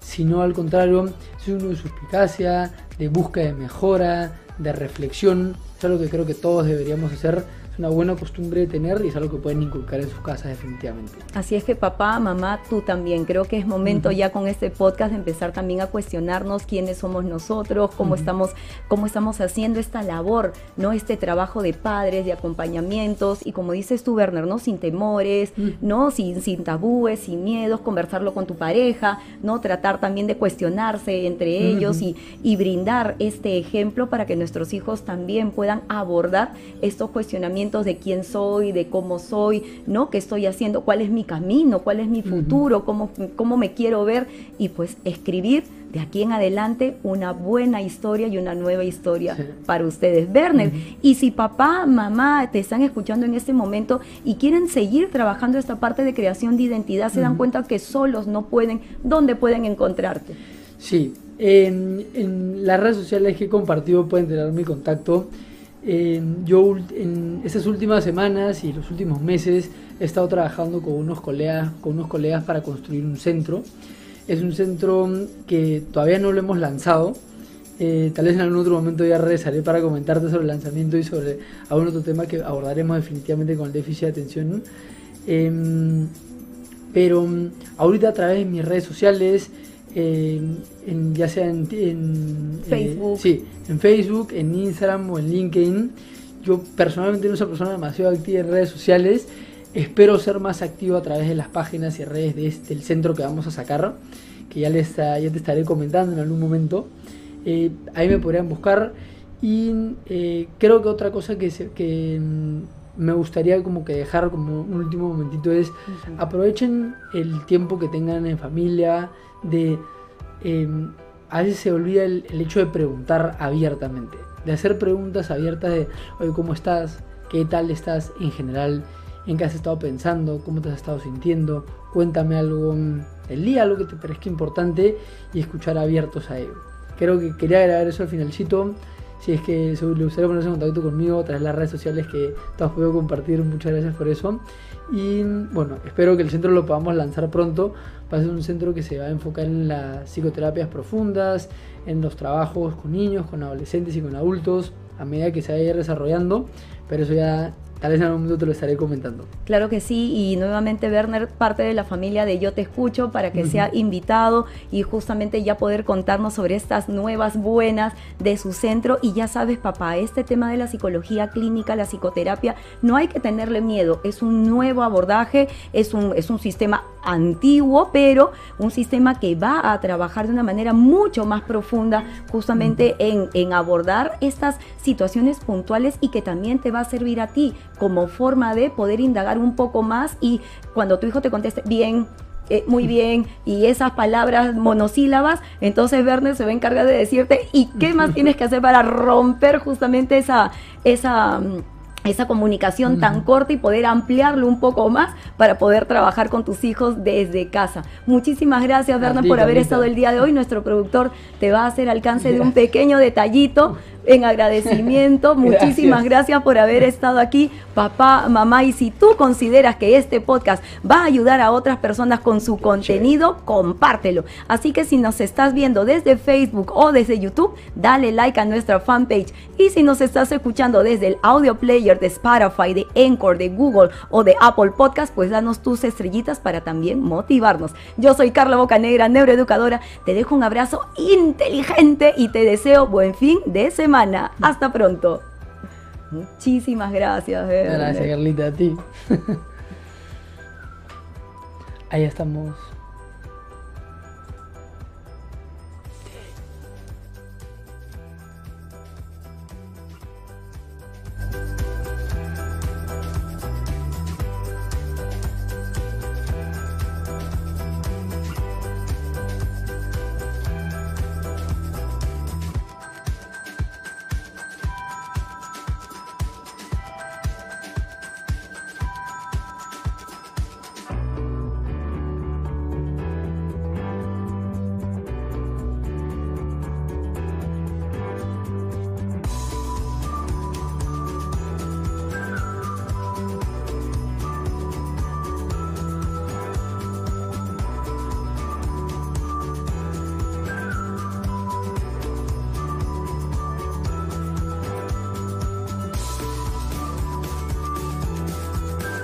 sino al contrario, es un signo de suspicacia, de búsqueda de mejora, de reflexión. Es algo que creo que todos deberíamos hacer, una buena costumbre de tener y es algo que pueden inculcar en sus casas definitivamente. Así es que papá, mamá, tú también. Creo que es momento ya con este podcast de empezar también a cuestionarnos quiénes somos nosotros, cómo estamos, cómo estamos haciendo esta labor, ¿no? Este trabajo de padres, de acompañamientos, y como dices tú, Werner, ¿no? Sin temores, ¿no? Sin, sin tabúes, sin miedos, conversarlo con tu pareja, ¿no? Tratar también de cuestionarse entre ellos y, y brindar este ejemplo para que nuestros hijos también puedan abordar estos cuestionamientos de quién soy, de cómo soy, ¿no? ¿Qué estoy haciendo? ¿Cuál es mi camino? ¿Cuál es mi futuro? ¿Cómo, cómo me quiero ver? Y pues escribir de aquí en adelante una buena historia y una nueva historia para ustedes. Werner, y si papá, mamá te están escuchando en este momento y quieren seguir trabajando esta parte de creación de identidad, se dan cuenta que solos no pueden, ¿dónde pueden encontrarte? Sí, en, en las redes sociales que he compartido pueden tener mi contacto. Yo en estas últimas semanas y los últimos meses he estado trabajando con unos colegas, con unos colegas para construir un centro. Es un centro que todavía no lo hemos lanzado. Eh, tal vez en algún otro momento ya regresaré para comentarte sobre el lanzamiento y sobre algún otro tema que abordaremos definitivamente con el déficit de atención. Em, pero ahorita a través de mis redes sociales, en, ya sea en, eh, Facebook. sí, en Facebook, en Instagram o en LinkedIn. Yo personalmente no soy una persona demasiado activa en redes sociales. Espero ser más activo a través de las páginas y redes de este, del centro que vamos a sacar, que ya, les, ya te estaré comentando en algún momento. Eh, ahí me podrían buscar. Y eh, creo que otra cosa que, que mm, me gustaría como que dejar como un último momentito es aprovechen el tiempo que tengan en familia, de em, a veces se olvida el, hecho de preguntar abiertamente, de hacer preguntas abiertas de, ¿cómo estás? ¿Qué tal estás en general? ¿En qué has estado pensando? ¿Cómo te has estado sintiendo? Cuéntame algo el día, algo que te parezca importante y escuchar abiertos a ello. Creo que quería agregar eso al finalcito. Si es que le gustaría ponerse en contacto conmigo de las redes sociales que te has podido compartir, muchas gracias por eso. Y bueno, espero que el centro lo podamos lanzar pronto. Va a ser un centro que se va a enfocar en las psicoterapias profundas, en los trabajos con niños, con adolescentes y con adultos, a medida que se vaya desarrollando. Pero eso ya Tal vez en algún momento te lo estaré comentando. Claro que sí, y nuevamente Werner, parte de la familia de Yo Te Escucho, para que sea invitado y justamente ya poder contarnos sobre estas nuevas buenas de su centro. Y ya sabes, papá, este tema de la psicología clínica, la psicoterapia, no hay que tenerle miedo, es un nuevo abordaje, es un, es un sistema antiguo, pero un sistema que va a trabajar de una manera mucho más profunda justamente en, en abordar estas situaciones puntuales y que también te va a servir a ti como forma de poder indagar un poco más y cuando tu hijo te conteste bien, eh, muy bien, y esas palabras monosílabas, entonces Werner se va a encargar de decirte, ¿y qué más tienes que hacer para romper justamente esa, esa mm, esa comunicación tan corta y poder ampliarlo un poco más para poder trabajar con tus hijos desde casa. Muchísimas gracias, Berna, por haber estado el día de hoy. Nuestro productor te va a hacer alcance de un pequeño detallito en agradecimiento. Muchísimas gracias. por haber estado aquí, papá, mamá. Y si tú consideras que este podcast va a ayudar a otras personas con su contenido, compártelo. Así que si nos estás viendo desde Facebook o desde YouTube, dale like a nuestra fanpage. Y si nos estás escuchando desde el audio player de Spotify, de Encore, de Google o de Apple Podcast, pues danos tus estrellitas para también motivarnos. Yo soy Carla Bocanegra, neuroeducadora. Te dejo un abrazo inteligente y te deseo buen fin de semana. Hasta pronto. Muchísimas gracias. Gracias, Carlita, a ti. Ahí estamos.